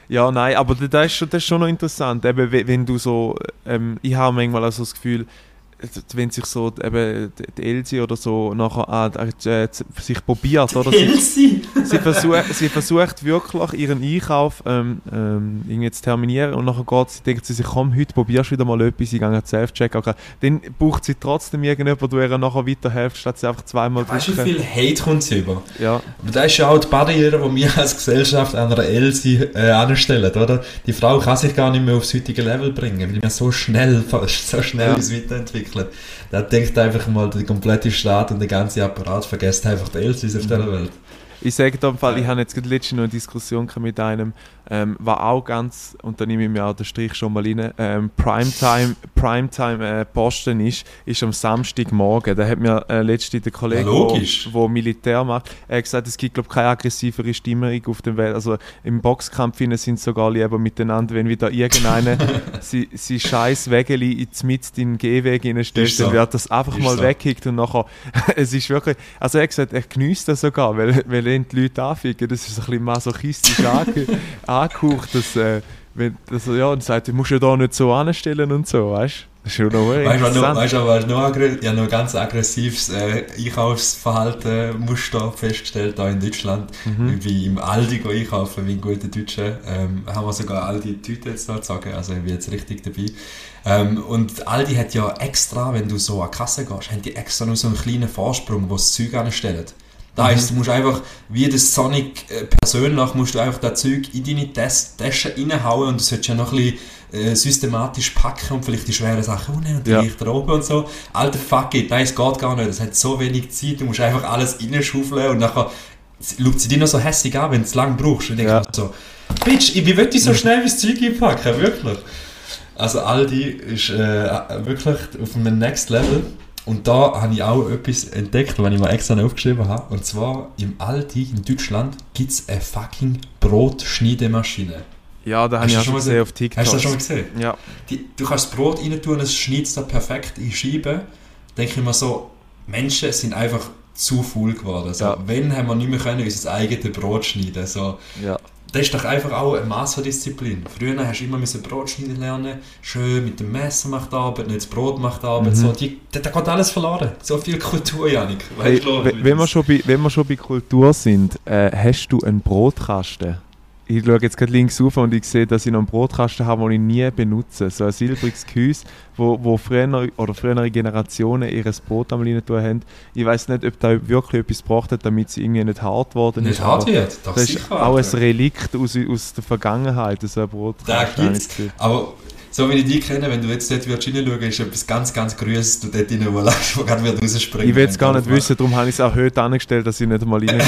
Ja, nein, aber da- das ist schon, das ist schon noch interessant. Eben, we- wenn du so, ähm, ich habe manchmal auch so das Gefühl, wenn sich so eben die- Elsie oder so nachher an, äh, sich probiert, oder? Sie, sie, versucht, sie versucht wirklich ihren Einkauf ähm, ähm, irgendwie zu terminieren und nachher geht sie, denkt sie sich, komm, heute probierst du wieder mal etwas, ich gehe an Self-Check. Okay. Dann braucht sie trotzdem irgendjemand, der ihr nachher weiterhilft, statt sie einfach zweimal Weißt du, wie viel Hate kommt sie über? Ja, Aber das ist ja auch die Barriere, die wir als Gesellschaft einer Elsie äh, anstellen, oder? Die Frau kann sich gar nicht mehr aufs heutige Level bringen, weil wir so schnell, [laughs] so schnell Ja. uns weiterentwickeln. Da denkt einfach mal der komplette Staat und der ganze Apparat vergesst einfach die Elsies auf dieser Welt. Ich sage da im Fall, ich habe jetzt gerade letztens noch eine Diskussion mit einem, ähm, war auch ganz, und da nehme ich mir auch den Strich schon mal rein, ähm, Primetime, Primetime äh, Posten ist, ist am Samstagmorgen. Da hat mir äh, letztens der Kollege, Ja, wo Militär macht, hat gesagt, es gibt glaube keine aggressivere Stimmung auf der Welt. Also im Boxkampf sind sogar lieber miteinander, wenn wieder irgendeiner [laughs] sie, sie scheiß Wägeli ins mit in den Gehweg hineinstellt, so. dann wird das einfach Ist mal so. weggekickt und nachher, [laughs] es ist wirklich, also er hat gesagt, er genießt das sogar, weil, weil ihn die Leute anficken, das ist ein bisschen masochistisch ange, [laughs] angehaucht, dass, äh, wenn, dass ja, und sagt, du musst ja da nicht so anstellen und so, weißt du? Das ist schon noch Weißt du, noch- weißt was noch, noch ein ganz aggressives äh, Einkaufsverhalten Muster festgestellt da in Deutschland. Mhm. Wie im Aldi go einkaufen, wie ein guter Deutscher. Ähm, haben wir sogar Aldi Tüte jetzt sozusagen, also ich bin jetzt richtig dabei. Ähm, und Aldi hat ja extra, wenn du so an die Kasse gehst, haben die extra noch so einen kleinen Vorsprung, wo das Zeug anstellen. Da heisst, du musst einfach, wie das Sonic äh, persönlich, musst du einfach das Zeug in deine Tas Tasche reinhauen und du solltest ja noch ein bisschen äh, systematisch packen und vielleicht die schweren Sachen unten und die Ja. leichter oben und so. Alter, fuck it, nein, es geht gar nicht. Es hat so wenig Zeit, du musst einfach alles reinschaufeln und nachher schaut sie dich noch so hässlich an, wenn du es lang brauchst. Und ich Ja. so, Bitch, ich- wie will ich so schnell wie das Zeug einpacken? Wirklich. Also Aldi ist äh, wirklich auf einem Next Level. Und da habe ich auch etwas entdeckt, was ich mir extra aufgeschrieben habe. Und zwar im Aldi in Deutschland gibt es eine fucking Brotschneidemaschine. Ja, da habe ich auch schon gesehen auf TikTok. Hast du das schon mal gesehen? Ja, Die, du kannst das Brot rein tun, es schneidet da perfekt in Scheiben. denke ich mir so, Menschen sind einfach zu faul geworden. So, Ja. Wenn haben wir nicht mehr können, unser eigenes Brot schneiden so, ja. Das ist doch einfach auch eine Maß von Disziplin. Früher hast du immer müssen Brot schneiden lernen, schön mit dem Messer macht Arbeit, nicht das Brot macht Arbeit. Mhm. So, die, da, da geht alles verloren. So viel Kultur, Janik. Hey, Weißt du, we- wenn, wir schon bei, wenn wir schon bei Kultur sind, äh, hast du einen Brotkasten? Ich schaue jetzt gerade links rauf und ich sehe, dass ich noch einen Brotkasten habe, den ich nie benutze. So ein silbriges Gehäuse, wo, wo früher, oder frühere Generationen ihr Brot am rein tun haben. Ich weiß nicht, ob da wirklich etwas gebracht hat, damit es irgendwie nicht hart geworden nicht ist. hart aber wird. Doch Das ist sicher, auch ein. Relikt aus, aus der Vergangenheit, so ein Da Brotkasten. ich gibt's. Aber so wie ich dich kenne, wenn du jetzt dort würdest reinschauen, ist etwas ganz, ganz Grüßes, du dort rein, wo gerade wieder rausspringen. Ich will es gar nicht wissen, darum habe ich es auch heute angestellt, dass ich nicht einmal [laughs] reingehe.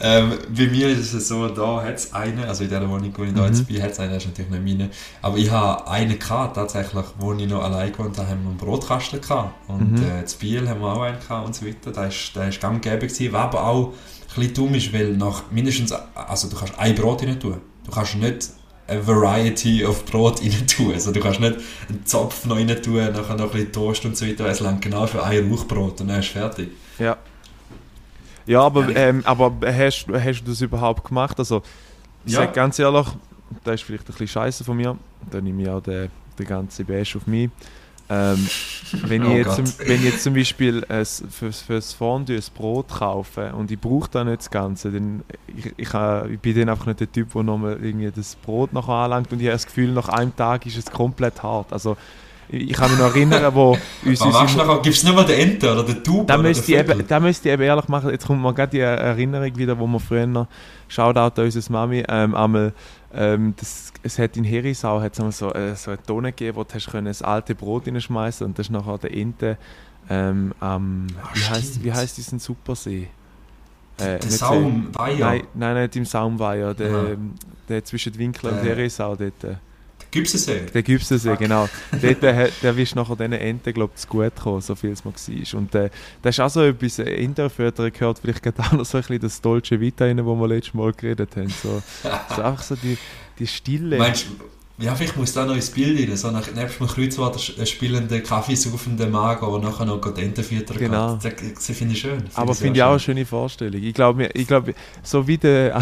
Ähm, bei mir ist es so, da hat es einen, also in der Wohnung, wo ich da Mhm. jetzt bin, hat es einen, das ist natürlich nicht meine, aber ich habe einen gehabt, tatsächlich, wo ich noch allein gewohnt habe, haben wir einen Brotkasten gehabt und Mhm. äh, zu Biel haben wir auch einen gehabt und so weiter, der ist, der ist gang gäbe gewesen, was aber auch ein bisschen dumm ist, weil nach mindestens, also du kannst ein Brot rein tun, du kannst nicht eine Variety of Brot rein tun, also du kannst nicht einen Zopf noch rein tun, nachher noch ein bisschen Toast und so weiter, es langt genau für ein Rauchbrot und dann ist es fertig. Ja. Ja, aber, ich- ähm, aber hast, hast du das überhaupt gemacht? Also, ich Ja. sag ganz ehrlich, das ist vielleicht ein bisschen scheiße von mir. Da nehme ich auch den, den ganzen Bash auf mich. Ähm, wenn, ich Oh jetzt, Gott. zum, wenn ich jetzt zum Beispiel ein, für, für das Fondue ein Brot kaufe und ich brauche da nicht das Ganze, dann ich, ich, äh, ich bin dann einfach nicht der Typ, der nochmal irgendwie das Brot noch anlangt und ich habe das Gefühl, nach einem Tag ist es komplett hart. Also, ich, kann mich noch erinnern, wo [laughs] uns Was machst du nachher? Gibst du nicht mal den Ente oder den Tube da müsste, ich eben, da müsste ich eben ehrlich machen, jetzt kommt mir gerade die Erinnerung wieder, wo wir früher, Shoutout an unsere Mami, ähm, einmal, ähm, das, es hat in Herisau hat's einmal so, äh, so eine Tonne gegeben, wo du hast können das alte Brot reinschmeißen und das ist nachher der Ente ähm, am, Ah, wie, heißt, wie heißt diesen Supersee? Äh, Der nicht Saum, Weiher, Nein, nein, nicht im Saumweiher, der, der zwischen Winkler und Der- Herisau dort. Äh, [laughs] der Gipsensee. Der Gipsensee, Fuck. genau. Dort äh, der ist nachher diesen Enten, glaube ich, zu gut gekommen, so viel es mal war. Und äh, das ist auch so etwas, äh, Interfütter gehört vielleicht gerade auch noch so ein bisschen das Dolce Vita rein, wo wir letztes Mal geredet haben. So, [laughs] so einfach so die, die Stille. Meinst du, ja, vielleicht muss da noch ins Bild rein, so nach, nebst dem Kreuzwort ein spielender, kaffeesaufender Mager, der nachher noch die Ente füttern Genau. geht. Das, das finde ich schön. Aber sehr finde ich auch eine schön. schöne Vorstellung. Ich glaube, ich glaub, so wie der,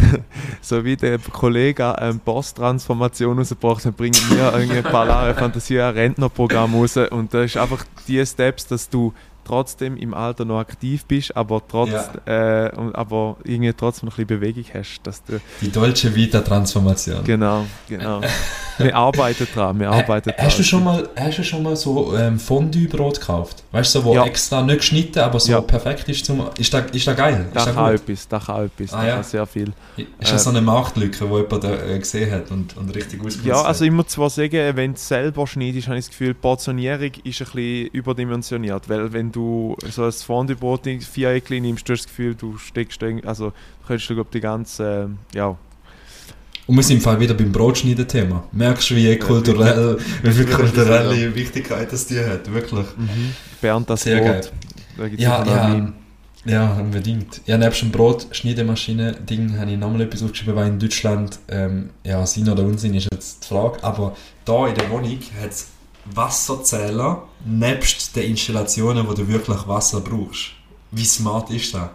[laughs] so wie der Kollege ähm, Boss-Transformation rausgebracht hat, bringen wir irgendwie ein paar Jahre Fantasie ein Rentnerprogramm raus. Und das ist einfach die Steps, dass du trotzdem im Alter noch aktiv bist, aber, trotz, äh, und, aber irgendwie trotzdem noch ein bisschen Bewegung hast. Dass du, Die Dolce Vita-Transformation. genau, genau. [laughs] Wir arbeiten dran, wir arbeiten dran. Hast du schon mal, hast du schon mal so ähm, Fondue-Brot gekauft? Weißt du, so, wo Ja. extra nicht geschnitten, aber so Ja. perfekt ist zum. Ist das, ist das geil? Da ist kann etwas, da kann etwas, Ah, da ja. kann sehr viel. Ist Äh, das so eine Marktlücke, die jemand äh, gesehen hat und, und richtig ausgenutzt Ja, also ich muss zwar sagen, wenn du selber schneidest, habe ich das Gefühl, die Portionierung ist ein bisschen überdimensioniert, weil wenn du so ein Fondue-Brot in vier Eckchen nimmst, du hast das Gefühl, du steckst, also du könntest du, glaub, die ganze, äh, ja, Und wir sind im Fall wieder beim Brotschneiden-Thema. Merkst du, wie kulturell, wie viel kulturelle. Wichtigkeit das dir hat? Wirklich. Bernd das Sehr Brot. geil. Da gibt's Ja, ja, Meme. ja, unbedingt. Ja, nebst dem Brot-Schneidemaschine-Ding habe ich nochmal etwas aufgeschrieben, weil in Deutschland, ähm, ja, Sinn oder Unsinn ist jetzt die Frage, aber da in der Wohnung hat es Wasserzähler nebst den Installationen, wo du wirklich Wasser brauchst. Wie smart ist das?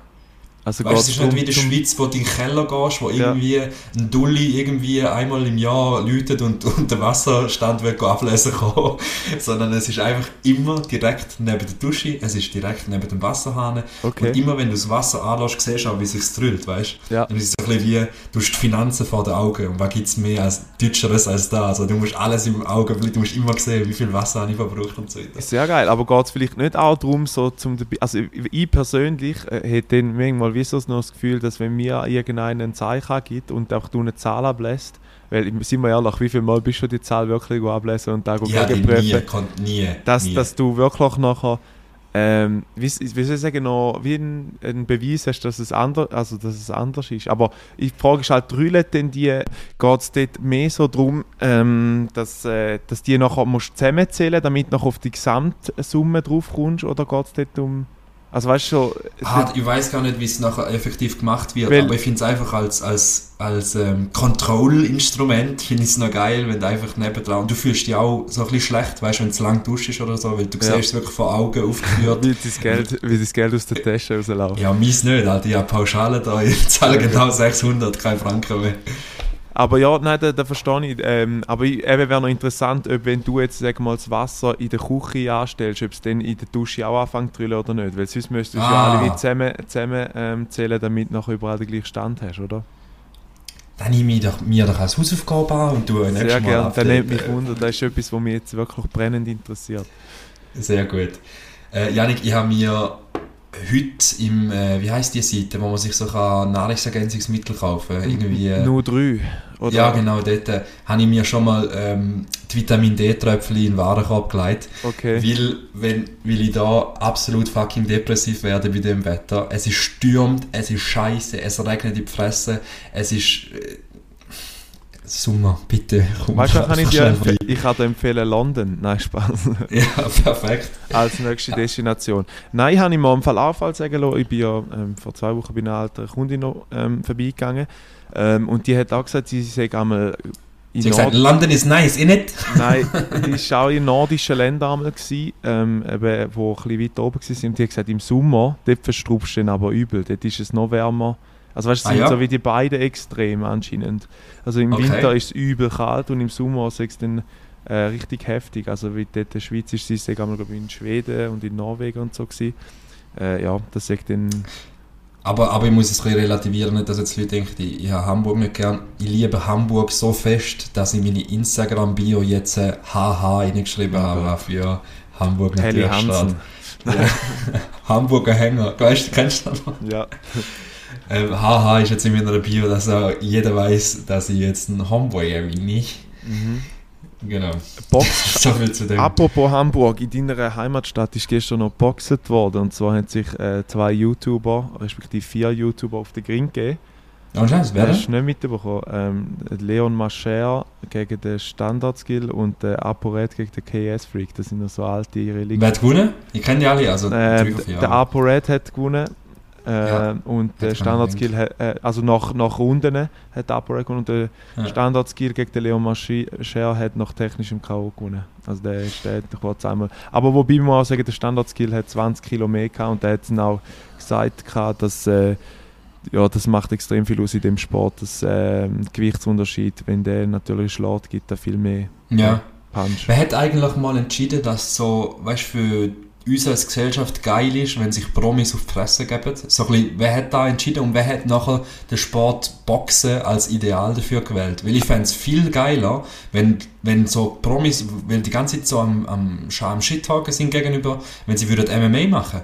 Also Weißt du, es ist nicht wie in der Schweiz, wo du in den Keller gehst, wo Ja. irgendwie ein Dulli irgendwie einmal im Jahr läutet und, und der Wasserstand will ablesen kommen, [laughs] sondern es ist einfach immer direkt neben der Dusche, es ist direkt neben dem Wasserhahn Okay. und immer wenn du das Wasser anlässt, siehst du auch, wie es sich drüllt, weißt Ja. Und es ist so ein bisschen wie, du hast die Finanzen vor den Augen und was gibt es mehr als Deutscheres als da, also du musst alles im Auge, du musst immer sehen, wie viel Wasser ich verbraucht und so weiter. Sehr geil, aber geht es vielleicht nicht auch darum, so zum also ich- ich persönlich äh, hätte dann manchmal wie so noch das Gefühl, dass wenn mir irgendeinen ein Zeichen gibt und auch du eine Zahl ablässt, weil sind wir ehrlich, wie viel Mal bist du die Zahl wirklich ablesen und da Ja, die nie, nie, dass, nie. dass du wirklich nachher ähm, wie, wie soll ich sagen, noch wie ein, ein Beweis hast, dass es, anders, also, dass es anders ist. Aber ich frage ist halt, drüllen denn die, geht es dort mehr so darum, ähm, dass, äh, dass die nachher musst zusammenzählen damit du noch auf die Gesamtsumme drauf kommst, oder geht es dort um, also weißt du, Ah, ich weiß gar nicht, wie es nachher effektiv gemacht wird, aber ich finde es einfach als, als, als ähm, Control-Instrument, finde ich es noch geil, wenn du einfach nebendran, und du fühlst dich auch so ein bisschen schlecht, weißt du, wenn es lang duschst oder so, weil du Ja. siehst es wirklich vor Augen aufgeführt. [laughs] wie das Geld, wie das Geld aus der Tasche rausläuft. ja, meins nicht, Alter, ich habe Pauschale da, ich zahle genau 600, kein Franken mehr. Aber ja, nein, da, da verstehe ich. Ähm, aber eben wäre noch interessant, ob wenn du jetzt sag mal, das Wasser in der Küche anstellst, ob es dann in der Dusche auch anfängt zu oder nicht. Weil sonst müsstest du es ja Ah. alle zusammen, zusammen ähm, zählen, damit du nachher überall den gleichen Stand hast, oder? Dann nehme ich doch, mir doch als Hausaufgabe an und du Sehr nächstes Mal gerne. Updaten. nimmt mich wunder. Das ist etwas, was mich jetzt wirklich brennend interessiert. Sehr gut. Äh, Janik, ich habe mir heute im, äh, wie heisst die Seite, wo man sich so kann Nahrungsergänzungsmittel kaufen kann? Irgendwie, äh, Nur drei. Oder? ja, genau, dort äh, habe ich mir schon mal ähm, die Vitamin D-Tröpfchen in den Warenkorb gelegt. Okay. Weil, wenn, weil ich da absolut fucking depressiv werde bei dem Wetter. Es ist stürmt, es ist scheiße, es regnet in die Fresse, es ist. Äh, Sommer, bitte, komm Weißt du, kann ich dir. Ich kann dir empfehlen London. Nein, Spaß. [laughs] Ja, perfekt. Als nächste Destination. Nein, ich habe ihm mal im Fall Anfall sagen lassen. Ich bin ja ähm, vor zwei Wochen bei einer alten Kundin noch ähm, vorbeigegangen. Ähm, und die hat auch gesagt, sie sei einmal in Sie hat gesagt, London [laughs] ist nice, nicht? Nein, die war auch in nordischen Ländern einmal, gewesen, ähm, eben, wo ein bisschen weiter oben waren. Und die hat gesagt, im Sommer, dort verstrubst du aber übel. Dort ist es noch wärmer. Also weißt du, es Ah, sind ja? so wie die beiden Extreme anscheinend. Also im Okay. Winter ist es übel kalt und im Sommer ist es dann äh, richtig heftig. Also wie dort in der Schweiz ist es, ich glaube in Schweden und in Norwegen und so gewesen. Äh, ja, das sagt dann... Aber, aber ich muss es relativieren, nicht, dass jetzt Leute denken, ich, ich habe Hamburg nicht gern. Ich liebe Hamburg so fest, dass ich meine Instagram-Bio jetzt äh, HH reingeschrieben habe, für Hamburg. Hansen. Ja. [laughs] Hamburger Hänger. Weißt du, kennst du das noch? Ja. Ähm, haha ist jetzt in meiner Bio, dass auch jeder weiß, dass ich jetzt ein Homeboy bin. Ich. Mhm. Genau. Box [laughs] So viel zu dem. Apropos Hamburg, in deiner Heimatstadt ist gestern noch geboxt worden. Und zwar haben sich äh, zwei YouTuber, respektive vier YouTuber auf den Gring gegeben. Und Chance, wer Hast du nicht mitbekommen? Ähm, Leon Mascher gegen den Standard-Skill und der Aporet gegen den KS-Freak. Das sind noch so alte Relikte. Wer hat gewonnen? Ich kenne die alle, also Ähm, der. Aporet hat gewonnen. Äh, Ja, und der Standard-Skill, hat- äh, also nach, nach Runden hat der Aporet gewonnen und der Ja. Standard-Skill gegen den Leon Mascher hat nach technischem K.O. gewonnen. Also der hat kurz einmal. Aber wobei man auch sagen, der Standard-Skill hat 20 Kilo mehr gehabt und der hat dann auch gesagt, gehabt, dass äh, ja, das macht extrem viel aus in dem Sport, das äh, Gewichtsunterschied, wenn der natürlich schlägt, gibt er viel mehr Ja. Punch. Wer hat eigentlich mal entschieden, dass so, weißt für uns als Gesellschaft geil ist, wenn sich Promis auf die Fresse geben? So ein bisschen, wer hat da entschieden und wer hat nachher den Sport Boxen als Ideal dafür gewählt? Weil ich fände es viel geiler, wenn, wenn so Promis, weil die ganze Zeit so am, am, am Shit-Talken sind gegenüber, wenn sie würden MMA machen.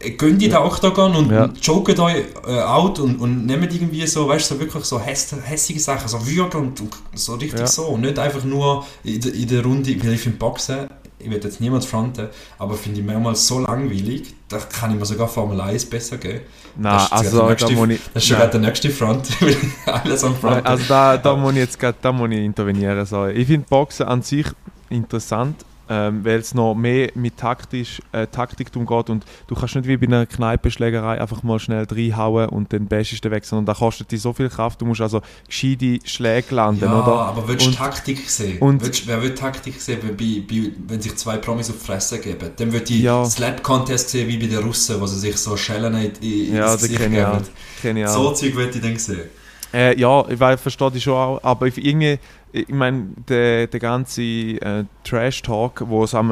Äh, die da auch da gehen und, Ja. und joken euch äh, out und, und nehmen irgendwie so, weißt du, so wirklich so häss, hässige Sachen, so würgen und, und so richtig Ja. so. Und nicht einfach nur in, der- in der Runde, weil ich finde Boxen, ich will jetzt niemand fronten, aber finde ich manchmal so langweilig, da kann ich mir sogar Formel 1 besser geben. Nein, Das ist also da nächste- muss ich, Das ist schon gerade der nächste Front, [laughs] alles am Front. also da, da muss ich jetzt grad, da muss ich intervenieren. So. Ich finde Boxen an sich interessant, ähm, weil es noch mehr mit taktisch, äh, Taktik umgeht und du kannst nicht wie bei einer Kneipenschlägerei einfach mal schnell reinhauen und dann best du weg, sondern da kostet dich so viel Kraft, du musst also gescheite Schläge landen, ja, oder? aber willst du Taktik sehen? und- willst, wer will Taktik sehen, wenn, bei, bei, wenn sich zwei Promis auf die Fresse geben? Dann würde ich Ja. Slap-Contest sehen, wie bei den Russen, wo sie sich so Schellen in, in, Ja, das Gesicht geben. Kenn ich auch. So Zeug würde ich dann sehen. Äh, ja, ich weiß, verstehe dich schon auch, aber ich, irgendwie, ich meine, der, der ganze äh, Trash-Talk, wo sie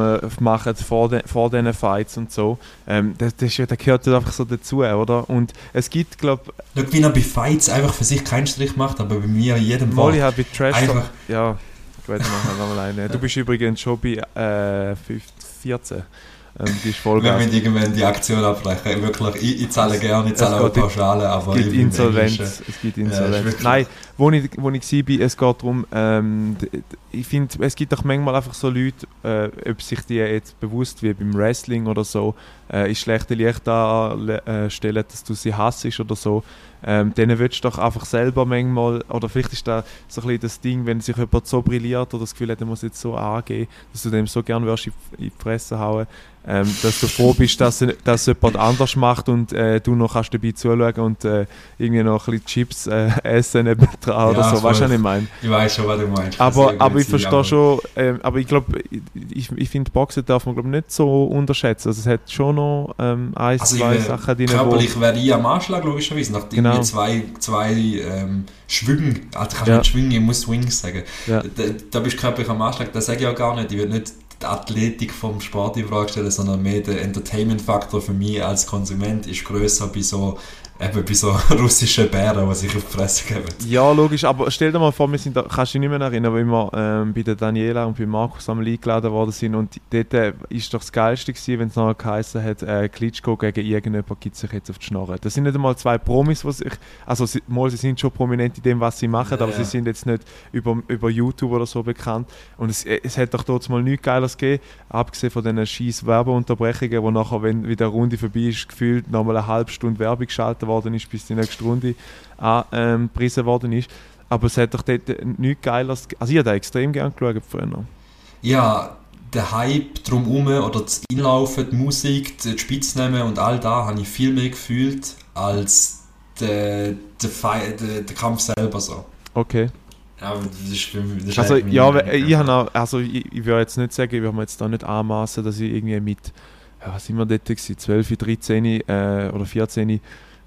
machen vor, de, vor diesen Fights und so, ähm, das, das, das gehört einfach so dazu, oder? Und es gibt, glaube Schau, wie er bei Fights einfach für sich keinen Strich macht, aber bei mir jedem ich, Molly hat bei Trash-Talk, ja, ich werde machen nochmal eine. Du bist übrigens schon bei äh, 15, 14, ähm, die ist wir Vollgas. müssen irgendwann die Aktion abbrechen. Wirklich, ich, ich zahle gerne, ich zahle auch Pauschale, aber Es gibt Insolvenz. Es gibt Ja, ist Insolvenz. wirklich- Nein, wo ich, wo ich war, es geht darum, ähm, ich finde, es gibt doch manchmal einfach so Leute, äh, ob sich die jetzt bewusst wie beim Wrestling oder so, äh, in schlechte Licht darstellen, dass du sie hassest oder so. Ähm, denen willst du doch einfach selber manchmal, oder vielleicht ist da so ein bisschen das Ding, wenn sich jemand so brilliert oder das Gefühl hat, er muss jetzt so angehen, dass du dem so gern würdest in die- in die Fresse hauen, ähm, dass du froh bist, dass, dass jemand anders macht und äh, du noch kannst dabei zuschauen und äh, irgendwie noch ein bisschen Chips äh, [laughs] essen oder Ja, so, weißt du, was ich meine? Ich weiß schon, was du meinst. Aber, aber ich verstehe schon, ähm, aber ich glaube, ich, ich finde, Boxen darf man glaube nicht so unterschätzen. Also es hat schon noch ähm, ein, Also zwei wär- Sachen drin, wo... Körperlich wäre ich am Anschlag, logischerweise. Nach Genau. zwei, zwei ähm, Schwüngen, also kannst Ja. nicht Schwüngen, ich muss Swings sagen. Ja. Da, da bist du körperlich am Anschlag, das sage ich auch gar nicht. Ich will nicht die Athletik vom Sport in Frage stellen, sondern mehr der Entertainment-Faktor für mich als Konsument ist größer bei so Eben bei so [laughs] russischen Bären, die sich auf die Fresse geben. Ja, logisch, aber stell dir mal vor, wir sind da, kannst du dich nicht mehr erinnern, wie wir ähm, bei der Daniela und bei Markus einmal eingeladen worden sind und dort äh, ist doch das Geilste gewesen, wenn es noch geheißen hat, äh, Klitschko gegen irgendjemand gibt sich jetzt auf die Schnarre. Das sind nicht einmal zwei Promis, die sich, also sie, mal, sie sind schon prominent in dem, was sie machen, Ja, aber ja. sie sind jetzt nicht über, über YouTube oder so bekannt und es, äh, es hat doch dort mal nichts Geiles gegeben, abgesehen von diesen scheiß Werbeunterbrechungen, wo nachher, wenn wieder eine Runde vorbei ist, gefühlt nochmal eine halbe Stunde Werbung geschaltet worden ist, bis die nächste Runde angepriesen worden ist. Aber es hat doch dort nichts Geiles ge- Also ich habe da extrem gerne geschaut früher. Ja, der Hype drumherum oder das Einlaufen, die Musik, die Spitznamen und all da habe ich viel mehr gefühlt als der, der, der, der Kampf selber so. Okay. Aber das ist für mich, das Also ja, ich, habe auch, also ich, ich würde jetzt nicht sagen, ich würde mir jetzt da nicht anmaßen, dass ich irgendwie mit, ja, was sind wir dort gewesen, 12, 13 äh, oder 14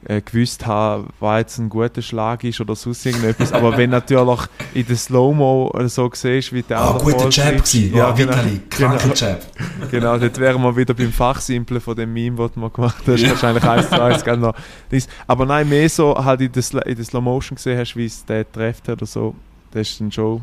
äh, gewusst habe, was jetzt ein guter Schlag ist oder sonst irgendetwas. Aber wenn natürlich in der Slow-Mo oder so siehst, wie der Ah, andere guter Jab gewesen. Ja, oh, genau. Vitali, kranker genau. Jab. Genau, dort wären wir wieder beim Fachsimpeln von dem Meme, das du gemacht hast. Ja. Wahrscheinlich eins zu eins noch. Aber nein, mehr so halt in der, Sl- in der Slow Motion gesehen hast, wie es der trifft hat oder so. Das ist dann schon,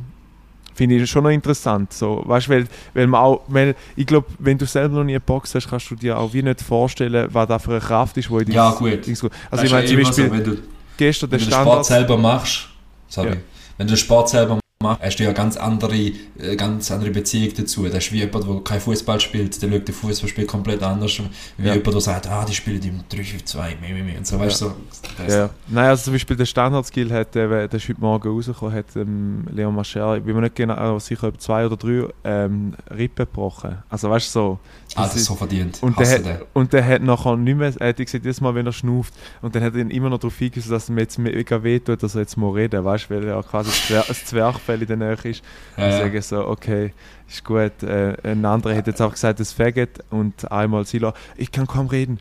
finde ich schon noch interessant. So, weißt, weil, weil man auch, weil, ich glaube, wenn du selber noch nie geboxt hast, kannst du dir auch wie nicht vorstellen, was da für eine Kraft ist, wo in Ja, gut. Dings geht. Das Also ich meine ja zum Beispiel so, wenn du, gestern wenn den Sport Standard... selber machst, sorry, Ja. wenn du Sport selber machst, hast du ja ganz andere, äh, ganz andere Beziehung dazu. Das ist wie jemand, der kein Fußball spielt, der schaut den Fußballspiel komplett anders, wie Ja. jemand, der sagt, ah, die spielen im 3-5-2, meh, meh, meh, und so, weißt du, so. das- Ja. Nein, also zum Beispiel der Standard-Skill hat, äh, der ist heute Morgen rausgekommen, hat ähm, Leon Mascher, ich bin mir nicht genau sicher, ob zwei oder drei ähm, Rippen gebrochen. Also weißt du so. Ah, das ist so verdient. Und der, Hasse hat, den. und der hat nachher nicht mehr, er hat gesagt, jedes Mal, wenn er schnauft, und dann hat er ihn immer noch darauf hingewiesen, dass es mir jetzt mega wehtut, dass er jetzt mal reden, weißt du, weil er quasi das Zwer- das Zwerchfell in der Nähe ist. Ja, Ich ja. sage so, okay, ist gut. Äh, ein anderer hat jetzt auch gesagt, das Faggot und einmal Silo, ich kann kaum reden.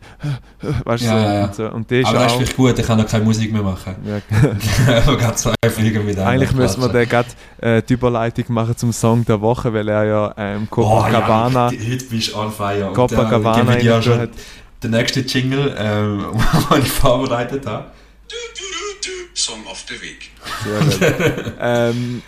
Weißt du, Ja, so, ja, ja. Und, so. und der ist Aber das ist vielleicht gut, ich kann noch keine Musik mehr machen. Ja, [laughs] Aber gerade zwei Flieger mit einem Eigentlich müssen wir den gerade äh, die Überleitung machen zum Song der Woche, weil er ja ähm, Oh, Copacabana, ja, heute bist du on fire. Und, Copacabana äh, ich dir rein schon den nächsten Jingle, ähm, [laughs] den ich vorbereitet habe. Song auf der Weg. Sehr gut. [laughs] ähm,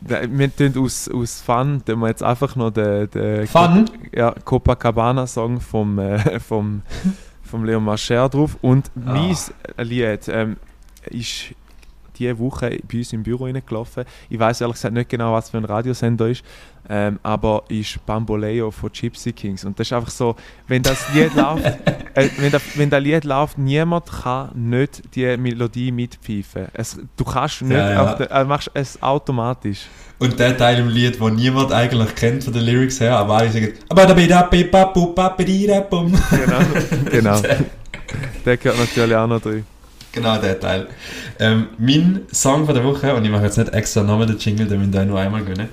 wir tun aus, aus Fun, tun wir jetzt einfach noch den, den Fun? ja, Copacabana-Song vom, äh, vom, [laughs] vom Leon Mascher drauf. Und Ah. mein Lied ähm, ist diese Woche bei uns im Büro reingelaufen. Ich weiß ehrlich gesagt nicht genau, was für ein Radiosender ist, ähm, aber ist Bamboleo von Gypsy Kings. Und das ist einfach so, wenn das Lied [laughs] läuft, äh, wenn, das, wenn das Lied läuft, niemand kann nicht die Melodie mitpfeifen. Es, du kannst nicht, Ja, ja. Der, äh, machst es automatisch. Und der Teil im Lied, den niemand eigentlich kennt von den Lyrics her, aber alle sagen. Genau. genau. [laughs] Der gehört natürlich auch noch drin. Genau der Teil. Ähm, mein Song von der Woche, und ich mache jetzt nicht extra nochmal den Jingle, den wir da nur einmal gönnen,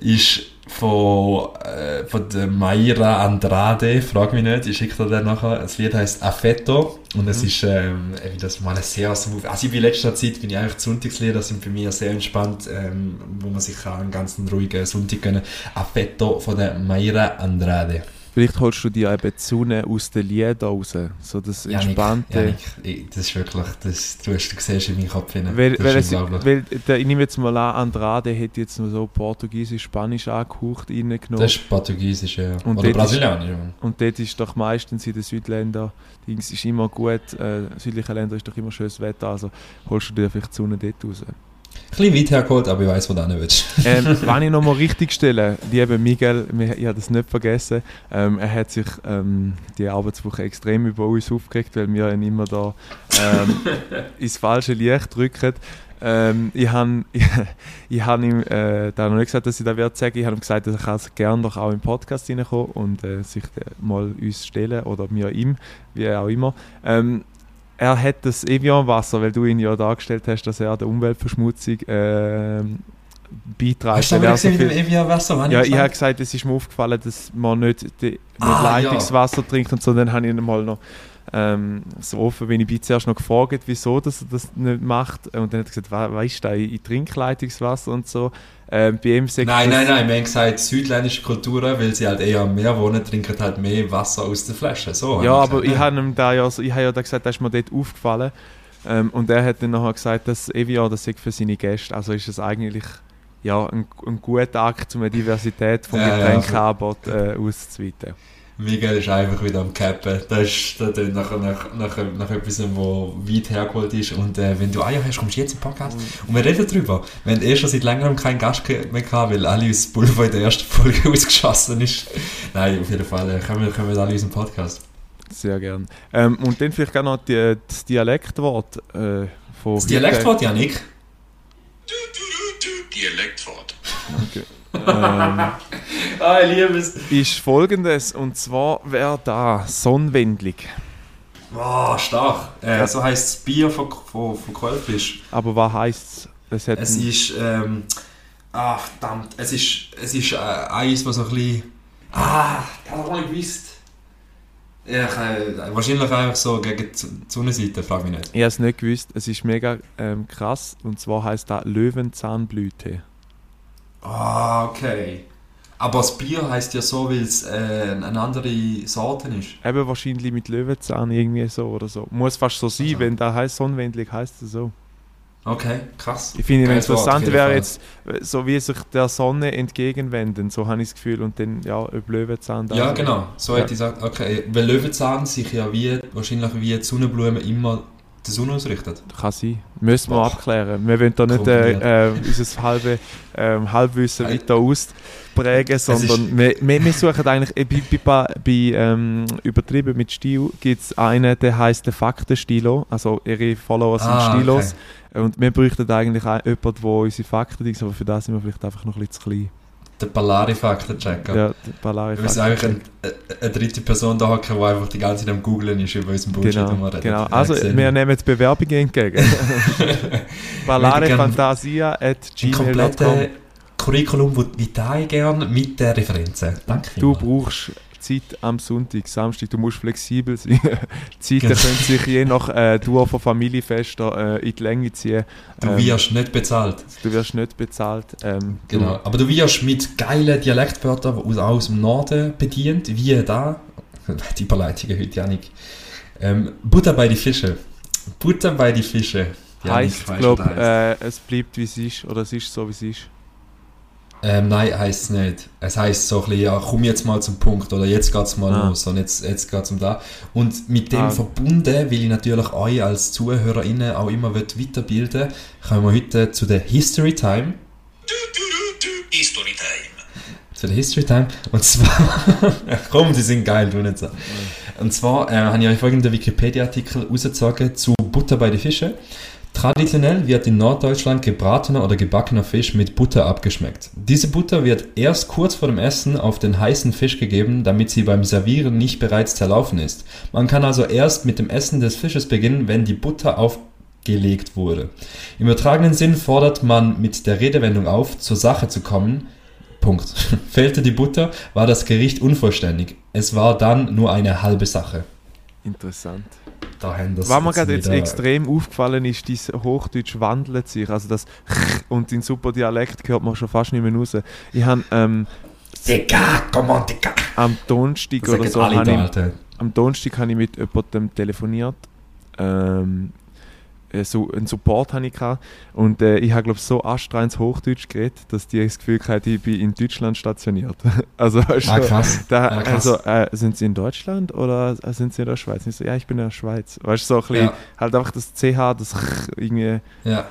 ist von, äh, von der Mayra Andrade, frag mich nicht, ich schicke dir den nachher. Das Lied heißt Affetto und es ist, ähm, wie das mal sehr smooth. Also ich bin in letzter Zeit bin ich eigentlich Sonntagslieder sind für mich sehr entspannt, ähm, wo man sich einen ganzen ruhigen Sonntag gönnen. Affetto von der Mayra Andrade. Vielleicht holst du dir eben die Sonne aus den Liedern raus. So das entspannte. Janik, ich- das ist wirklich, das, du, hast, du siehst in meinem Kopf hinein. Weil, weil, ist es, weil der, ich nehme jetzt mal an, Andrade hat jetzt nur so Portugiesisch, Spanisch angehaucht reingenommen. Das ist Portugiesisch, ja. Und Oder Brasilianisch. ja. Und dort ist doch meistens in den Südländern, Dings ist immer gut, äh, südliche Länder ist doch immer schönes Wetter, also holst du dir vielleicht die Sonne dort raus. Ein bisschen weit hergeholt, aber ich weiß, wo du hin willst. [laughs] ähm, wenn ich nochmal richtig stelle, lieber Miguel, wir- ich habe das nicht vergessen, ähm, er hat sich ähm, die Arbeitswoche extrem über uns aufgeregt, weil wir ihn immer da ähm, [laughs] ins falsche Licht drücken. Ähm, ich habe [laughs] ich, ich hab ihm äh, da noch nicht gesagt, dass ich das werde sagen. Ich habe ihm gesagt, dass er kann gerne doch auch im Podcast reinkommen und äh, sich äh, mal uns stellen oder mir ihm, wie auch immer. Ähm, er hat das Evian-Wasser, weil du ihn ja dargestellt hast, dass er der Umweltverschmutzung ähm, beiträgt. Hast du aber er so gesehen mit viel- dem Evian Wasser? Was ja, ich ich habe gesagt? es ist mir aufgefallen, dass man nicht, die, nicht Ah, ja. Leitungswasser trinkt und so. Dann habe ich ihn mal noch Ähm, so offen bin ich bin zuerst noch gefragt, wieso dass er das nicht macht. Und dann hat er gesagt, "Wa- weißt du, in Trinkleitungswasser und so. Ähm, bei ihm sagt Nein, nein, nein, wir haben gesagt, südländische Kulturen, weil sie halt eher am Meer wohnen, trinken halt mehr Wasser aus der Flasche. So, Ja, aber ich ne? habe ihm da ja, ich habe ja da gesagt, das ist mir dort aufgefallen. Ähm, und er hat dann nachher gesagt, dass Evian das sei für seine Gäste. Also ist es eigentlich ja, ein, ein guter Akt, um eine Diversität vom Ja, ja, Getränkeangebot äh, auszuweiten. Miguel ist einfach wieder am Cappen. Das ist das nach, nach, nach, nach etwas, wo weit hergeholt ist. Und äh, wenn du Eier hast, kommst du jetzt im Podcast. Und wir reden darüber. Wir haben eh schon seit längerem keinen Gast mehr gehabt, weil alle aus Pulver in der ersten Folge [laughs] ausgeschossen ist. Nein, auf jeden Fall. Äh, kommen, wir- kommen wir alle in unseren Podcast. Sehr gern. Ähm, und dann vielleicht gerne noch die, das Dialektwort äh, von Das Dialektwort, Janik. Dialektwort. Okay. Ähm, Ah, ich liebe es. ist folgendes, und zwar wäre da Sonnenwendlig. Wow, stark. Äh, so heisst das Bier von, von, von Quellfisch. Aber was heisst es? Es ist, ähm, ah, verdammt, es ist, es ist äh, eins, was so ein bisschen, ah, das habe ich mal gewusst. Ja, ich, äh, wahrscheinlich einfach so gegen die Sonnenseite, frag mich nicht. Ich habe es nicht gewusst, es ist mega ähm, krass, und zwar heisst das Löwenzahnblüte. Ah, okay. Aber das Bier heisst ja so, weil es äh, eine andere Sorte ist. Eben wahrscheinlich mit Löwenzahn irgendwie so oder so. Muss fast so sein, Also. wenn da heißt Sonnenwendlig, heißt es so. Okay, krass. Ich finde, Wort, auf interessant jeden wäre jetzt, äh, so wie sich der Sonne entgegenwenden, so habe ich das Gefühl, und dann, ja, ob Löwenzahn da. Ja, genau. So Ja. hätte ich gesagt, okay. Weil Löwenzahn sich ja wie, wahrscheinlich wie die Sonnenblume immer der Sonne ausrichtet. Kann sein. Müssen wir Boah. abklären. Wir wollen da nicht äh, äh, unser halbe, ähm, Halbwissen weiter ausprägen, sondern wir, wir, wir suchen eigentlich, äh, bei, bei, bei ähm, Übertrieben mit Stil gibt es einen, der heißt der Faktenstilo, also ihre Follower sind Ah, Stilos. Und wir bräuchten eigentlich auch jemanden, der unsere Fakten ist, aber für das sind wir vielleicht einfach noch ein bisschen zu klein. Der Ballari-Faktenchecker. Ja, die Ballari Wir müssen eigentlich eine, eine dritte Person da hocken, die einfach die ganze Zeit am Googlen ist über unseren Bullshit, den Genau, wir genau. Also, gesehen. wir nehmen jetzt Bewerbungen entgegen. [laughs] Ein ballarefantasia.gmail.com komplettes Curriculum vitae gern mit den Referenzen. Danke. Du vielmals. brauchst Zeit am Sonntag, Samstag, du musst flexibel sein. [laughs] Die Zeiten Genau. können sich je nach äh, Dauer von Familienfesten äh, in die Länge ziehen. Du Ähm, wirst nicht bezahlt. du wirst nicht bezahlt. Ähm, Genau. Aber du wirst mit geilen Dialektwörtern aus, aus dem Norden bedient, wie da. [laughs] Die Überleitungen heute, Janik. Ähm, Butter bei die Fische. Butter bei die Fische. Du, Janik, heißt, weißt, glaub, was das heisst. äh, es bleibt wie es ist oder es ist so wie es ist. Ähm, nein, heisst es nicht. Es heisst so ein bisschen, ja, komm jetzt mal zum Punkt oder jetzt geht's mal Ah. los und jetzt, jetzt geht's um da. Und mit dem Ah. verbunden will ich natürlich euch als ZuhörerInnen auch immer weiterbilden, kommen wir heute zu der History Time. History Time. Zu der History Time. Und zwar, [laughs] komm, die sind geil, du nicht so. Und zwar äh, habe ich euch folgenden Wikipedia-Artikel rausgezogen zu Butter bei den Fischen. Traditionell wird in Norddeutschland gebratener oder gebackener Fisch mit Butter abgeschmeckt. Diese Butter wird erst kurz vor dem Essen auf den heißen Fisch gegeben, damit sie beim Servieren nicht bereits zerlaufen ist. Man kann also erst mit dem Essen des Fisches beginnen, wenn die Butter aufgelegt wurde. Im übertragenen Sinn fordert man mit der Redewendung auf, zur Sache zu kommen. Punkt. [laughs] Fehlte die Butter, war das Gericht unvollständig. Es war dann nur eine halbe Sache. Interessant. Da haben das Was mir gerade jetzt extrem aufgefallen ist, dein Hochdeutsch wandelt sich. Also das und in super Dialekt hört man schon fast nicht mehr raus. Ich habe ähm, Digga, komm on, Digga. am Donnerstag oder so habe ich, am Donnerstag habe ich mit jemandem telefoniert. Ähm, äh, so einen Support hatte ich gehabt. und äh, ich habe glaube so astreines Hochdeutsch geredet, dass die das Gefühl hatten, ich bin in Deutschland stationiert. [laughs] also Ah, krass. da, Ja, krass. also äh, sind sie in Deutschland oder äh, sind sie in der Schweiz? Ich so, ja, ich bin in der Schweiz. Weißt du, so ein bisschen, Ja, halt einfach das CH, das irgendwie. ja.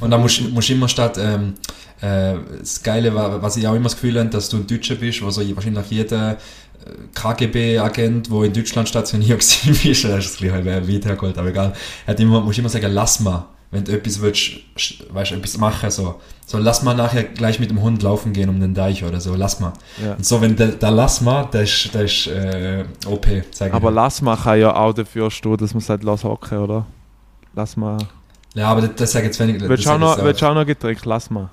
Und dann musst du immer statt, ähm, äh, das Geile war, was ich auch immer das Gefühl habe, dass du ein Deutscher bist, wo so wahrscheinlich jeder äh, KGB-Agent, der in Deutschland stationiert war, [laughs] ist, das ist ein bisschen weit hergeholt, aber egal, hat immer, musst immer sagen, lass mal, wenn du etwas willst, weißt, etwas machen, so. So, lass mal nachher gleich mit dem Hund laufen gehen um den Deich oder so, lass mal. Ja. Und so, wenn der, der lass mal, der ist, der ist äh, OP, sag ich Aber lass mal kann ja auch dafür stehen, dass man sagt, lass hocken, oder? Lass mal. Ja, aber das, das sagen jetzt wenig. Willst du auch, noch- auch noch Getränk? Lass mal.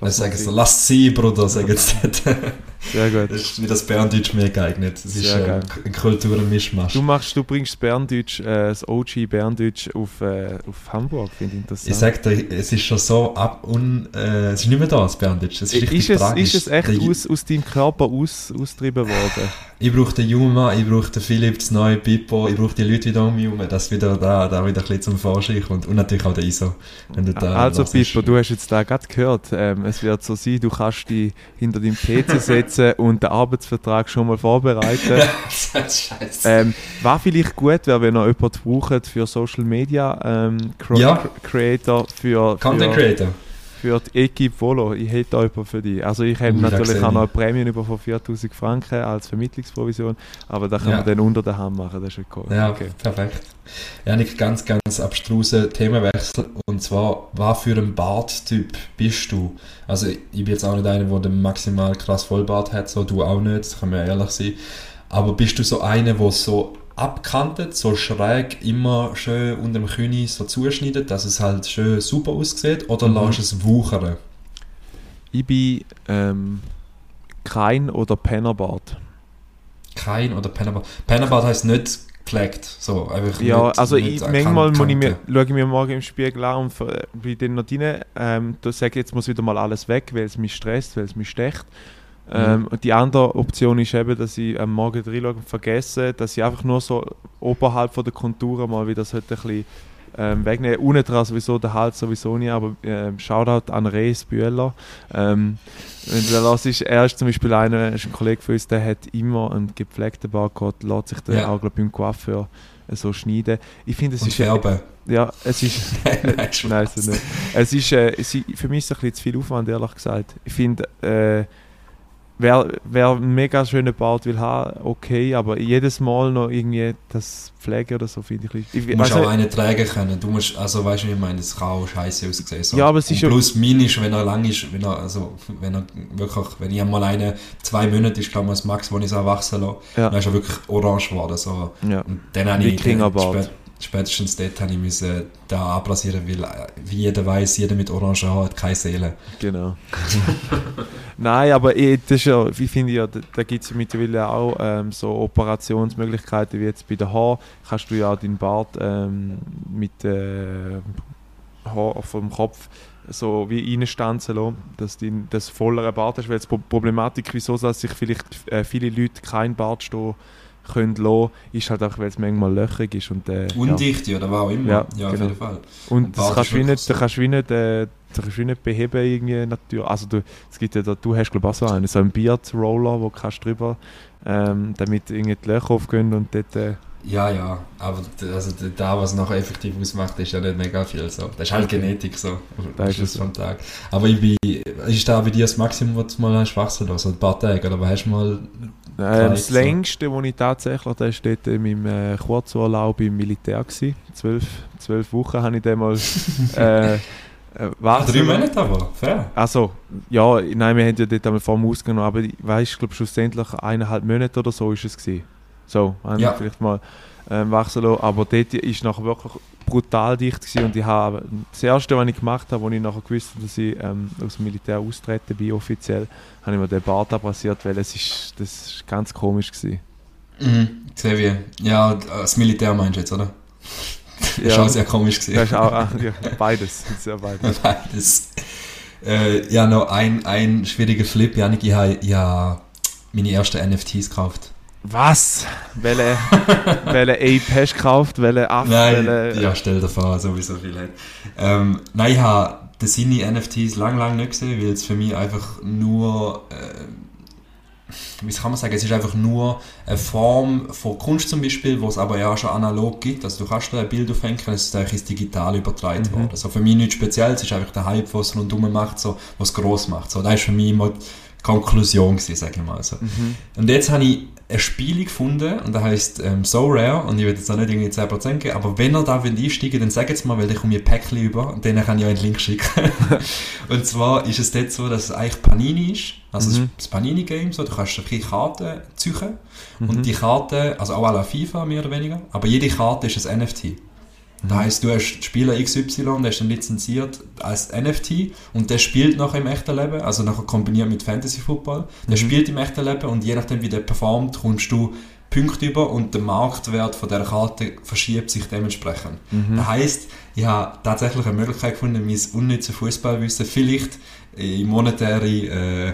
Das sagen mal sie, sein. lass sie, Bruder, sagen sie nicht. [laughs] Sehr gut. Das ist wie das Berndeutsch mehr geeignet. Das ist äh, ein Kulturenmischmasch. Du machst, du bringst Berndeutsch, äh, das OG Berndeutsch auf, äh, auf Hamburg, finde ich interessant. Ich sag dir, es ist schon so ab un, äh, es ist nicht mehr da, das Berndeutsch. Es ist, richtig ist, es, tragisch. ist es echt Der- aus, aus deinem Körper aus, austrieben worden? Ich brauche den Juma, ich brauche den Philipp, das neue Pippo, ich brauche die Leute wieder um mich herum, dass wieder da, da wieder ein bisschen zum Vorschein kommt. Und natürlich auch der ISO. Also. Pippo, du hast jetzt da gerade gehört, ähm, es wird so sein, du kannst dich hinter deinem PC [laughs] setzen und den Arbeitsvertrag schon mal vorbereiten. [laughs] Scheiße. ähm, was vielleicht gut wäre, wenn ihr jemanden braucht für Social Media ähm, Ja. Cr- Creator, für, Content für, Creator. Für die Equipe Volo. Ich hätte da jemanden für dich. Also ich habe natürlich auch noch eine Prämie über von 4000 Franken als Vermittlungsprovision, aber da kann Ja. man dann unter der Hand machen, das ist schon cool. Ja, Okay. perfekt. Ja, nicht ganz, ganz abstruser Themenwechsel. Und zwar, was für ein Barttyp bist du? Also, ich bin jetzt auch nicht einer, der den maximal krass Vollbart hat, so du auch nicht, das kann man ehrlich sein. Aber bist du so einer, der so abkantet, so schräg, immer schön unter dem Knie so zuschneidet, dass es halt schön super aussieht? Oder Mhm. lässt es wuchern? Ich bin ähm, kein oder Pennerbart. Kein oder Pennerbart? Pennerbart heisst nicht gepflegt, so einfach Ja, nicht, also nicht ich, an manchmal Kant- muss ich mir, schaue ich mir morgen im Spiegel an und ver- bin dann noch drin. Ähm, da sage ich, jetzt muss wieder mal alles weg, weil es mich stresst, weil es mich stecht. Ähm, und die andere Option ist eben, dass ich am Morgen reinschaue und vergesse, dass ich einfach nur so oberhalb von der Konturen mal wieder sollte ein bisschen ähm, wegnehmen. Unten dran sowieso der Hals sowieso nicht, aber ähm, Shoutout an Rees Bühler. Ähm, wenn du das ist, er ist zum Beispiel einer, ist ein Kollege von uns, der hat immer einen gepflegten Bart gehabt, lässt sich den Ja. auch glaub, beim Coiffeur so schneiden. Ich finde, es Und ist färben. ja, es ist [laughs] Nein, Nein, so nicht. Es ist, äh, für mich ist es ein bisschen zu viel Aufwand, ehrlich gesagt. Ich finde, äh, wer, wer einen mega schönen Bart will haben, okay, aber jedes Mal noch irgendwie das Pflege oder so finde ich... bisschen- Du ich musst weiss auch einen tragen können. Du musst, also weißt du, ich meine, das kann auch scheiße aussehen. So. Ja, aber es ist plus min ist, wenn er lang ist, wenn er, also, wenn er wirklich, wenn ich einmal eine, zwei Monate ist, glaube ich, das Max, wo ich es erwachsen lasse, Ja. dann ist er wirklich orange geworden. So. ja. Und dann habe ich, Wikingerbart. Spät, spätestens dort habe ich müssen da abrasieren, weil, äh, wie jeder weiß, jeder mit orangen Haaren hat keine Seele. Genau. [laughs] Nein, aber eh, das ist ja, ich finde ja, da, gibt es ja mittlerweile auch ähm, so Operationsmöglichkeiten wie jetzt bei den Haaren. Kannst du ja deinen Bart ähm, mit äh, Haar vom Kopf so wie reinstanzen lassen, dass du das vollere Bart hast. Weil die Pro- Problematik, wieso dass sich vielleicht äh, viele Leute kein Bart stehen können lassen, ist halt auch, weil es manchmal löchrig ist. Und, äh, ja. Undichte oder was auch immer. Ja, Ja, auf genau. jeden Fall. Und das kannst du nicht, da kannst du nicht, äh, da kannst du nicht beheben irgendwie natürlich. Also du, es gibt ja da, du hast glaube ich auch so einen, so einen Beard Roller, wo kannst du drüber, ähm, damit irgendwie die Löcher aufgehen und dort, äh, Ja, ja, aber also da, was nachher effektiv ausmacht, ist ja nicht mega viel. So. Das ist halt Okay. Genetik so, Da ist es vom Tag. Aber ich bin, ist da bei dir das Maximum, was du mal hast wachsen lassen? So ein paar Tage, oder was hast du mal... äh, das so. längste, wo ich tatsächlich, da war dort in meinem äh, Kurzurlaub im Militär gewesen. Zwölf, zwölf Wochen habe ich dann mal [laughs] äh, äh, Ah, drei. Monate aber, fair. Also, ja, nein, wir haben ja dort einmal vor dem ausgenommen, aber ich weiss, ich glaube schlussendlich eineinhalb Monate oder so ist es gewesen. So, haben Ja. wir vielleicht mal ähm, wachsen lassen, aber dort ist nachher wirklich brutal dicht gewesen und ich habe, das erste, was ich gemacht habe, als ich nachher gewusst habe, dass ich ähm, aus dem Militär austreten bin, offiziell, habe ich mir den Bart abrasiert, weil es ist, das ist ganz komisch gewesen. Mhm, wie. Ja, das Militär meinst du jetzt, oder? [laughs] Das ist Ja. auch sehr komisch Das gewesen. ist auch, ja, beides, das ist ja beides. Beides. Äh, ja, noch ein, ein schwieriger Flip, Janik, ich habe ich habe meine ersten NFTs gekauft. Was? Welche, [laughs] welche du gekauft? Welche Affe? Nein, welche, ja, stell dir vor, sowieso viel hat. Ähm, nein, ich habe den Sini NFTs lang, lang nicht gesehen, weil es für mich einfach nur, äh, wie kann man sagen, es ist einfach nur eine Form von Kunst zum Beispiel, wo es aber ja schon analog gibt. Also du kannst da ein Bild aufhängen, es ist eigentlich ins Digital übertragen Mhm. worden. Also für mich nichts Spezielles, es ist einfach der Hype, was es rundherum macht, so, was es gross macht. So, das ist für mich immer die Konklusion gewesen, sage ich mal so. Mhm. Und jetzt habe ich ein Spiel gefunden und das heisst ähm, So Rare und ich will jetzt auch nicht irgendwie 10% geben, aber wenn ihr da wollt einsteigen dann sagt jetzt mal, weil ich komme mir Päckchen über und dann kann ich euch einen Link schicken. [laughs] und zwar ist es dort so, dass es eigentlich Panini ist, also Mhm. das Panini-Game, so, du kannst ein bisschen Karten ziehen Mhm. und die Karten, also auch à la FIFA mehr oder weniger, aber jede Karte ist ein NFT. Das heisst, du hast Spieler XY, der ist dann lizenziert als NFT und der spielt nachher im echten Leben, also nachher kombiniert mit Fantasy Football. Der spielt im echten Leben und je nachdem, wie der performt, kommst du Punkte über und der Marktwert von dieser Karte verschiebt sich dementsprechend. Das heisst, ich habe tatsächlich eine Möglichkeit gefunden, mein unnützes Fußballwissen vielleicht in monetäre äh,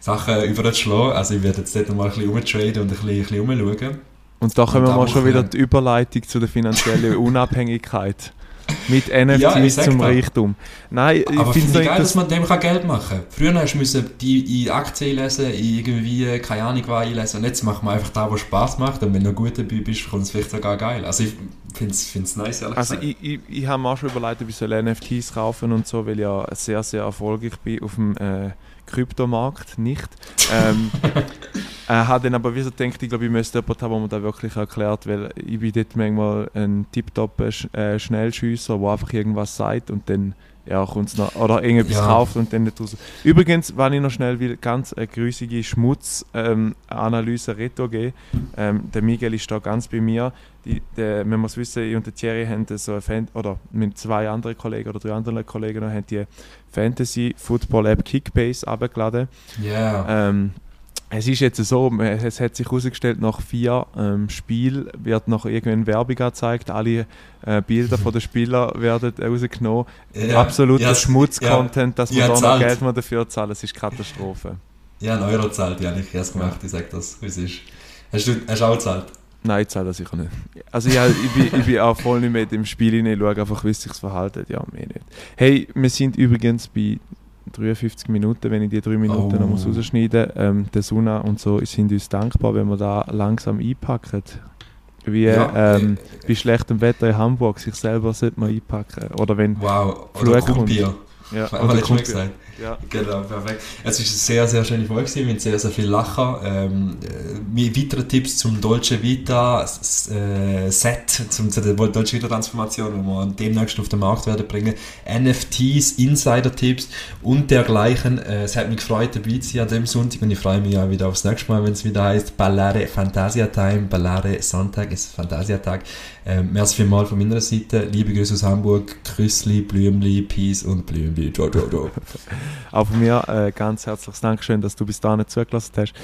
Sachen überzuschlagen. Also ich werde jetzt dort mal ein bisschen umtraden und ein bisschen, ein bisschen umschauen. Und da kommen da wir schon machen wieder wir- die Überleitung zu der finanziellen [laughs] Unabhängigkeit. Mit Ja, NFTs sag zum da. Reichtum. Nein, Aber ich finde es ich geil, dass das man dem kann Geld machen kann. Früher hast du die in Aktien einlesen, in irgendwie, keine Ahnung was einlesen. Und jetzt macht man einfach das, was Spaß macht. Und wenn du gut dabei bist, kommt es vielleicht sogar geil. Also ich finde es nice, ehrlich Also gesagt. ich, ich, ich habe mir auch schon überlegt, ob ich NFTs kaufen und so, weil ich ja sehr, sehr erfolgreich bin auf dem äh, Kryptomarkt, nicht. Ähm, [laughs] äh, habe dann aber wie so gedacht, ich glaube, ich müsste jemanden haben, der mir das wirklich erklärt, weil ich bin dort manchmal ein tiptop Sch äh, Schnellschüsser, der einfach irgendwas sagt und dann ja, kommt's noch, oder irgendetwas Ja. kauft und dann nicht raus. Übrigens, wenn ich noch schnell will, ganz eine grüßige Schmutzanalyse Reto geben. Ähm, der Miguel ist da ganz bei mir. Die, der, man muss wissen, ich und der Thierry haben so ein Fan oder mit zwei anderen Kollegen oder drei anderen Kollegen noch, haben die Fantasy Football App Kickbase abgeladen. Ja. Ähm, es ist jetzt so, es hat sich herausgestellt, nach vier ähm, Spielen wird noch irgendwann Werbung angezeigt, alle äh, Bilder von den Spielern werden rausgenommen. ja. Absoluter ja, Schmutz-Content, dass man Ja, da noch zahlt. Geld muss dafür zahlen, das ist Katastrophe. Ja, einen Euro zahlt, ja, ich erst gemacht, ich sag das, wie es ist. Hast du, hast du auch gezahlt? Nein, ich zahle das sicher nicht. Also ja, ich, bin, ich bin auch voll nicht mehr im Spiel hinein, schaue einfach, wie sich verhalten. Ja, mehr nicht. Hey, wir sind übrigens bei 53 Minuten, wenn ich die drei Minuten Oh. noch muss rausschneiden muss. Ähm, der Suna und so sind uns dankbar, wenn wir da langsam einpacken. Wie Ja, ähm, äh, bei schlechtem Wetter in Hamburg sich selber sollte man einpacken. Oder wenn... Wow, Flug oder kommt. Kumpir. Ja, Haben wir Ja. Genau, perfekt. Es war eine sehr, sehr schöne Folge, gewesen, mit sehr, sehr viel Lachen. Ähm, äh, weitere Tipps zum Dolce Vita äh, Set, zum, zu der Dolce Vita Transformation, die wir demnächst auf den Markt werden bringen. NFTs, Insider-Tipps und dergleichen. Äh, es hat mich gefreut, dabei zu sein an dem Sonntag und ich freue mich auch wieder aufs nächste Mal, wenn es wieder heißt Ballare Fantasia Time. Ballare Sonntag ist Fantasia Tag. Ähm, merci vielmals von meiner Seite. Liebe Grüße aus Hamburg. Grüßli, Blümli, Peace und Blümli. Ciao, ciao, ciao. [laughs] Auch von mir äh, ganz herzliches Dankeschön, dass du bis dahin zugelassen hast.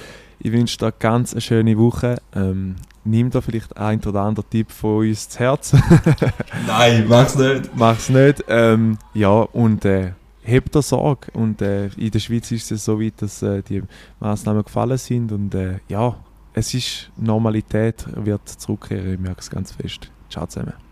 Ich wünsche dir ganz eine schöne Woche. Ähm, nimm dir vielleicht ein oder anderen Tipp von uns zu Herzen. [laughs] Nein, mach's nicht. Mach's nicht. Ähm, ja, und äh, habt dir Sorge. Und äh, in der Schweiz ist es so weit, dass äh, die Maßnahmen gefallen sind. Und äh, ja, es ist Normalität, wird zurückkehren. Ich merke es ganz fest. Ciao zusammen.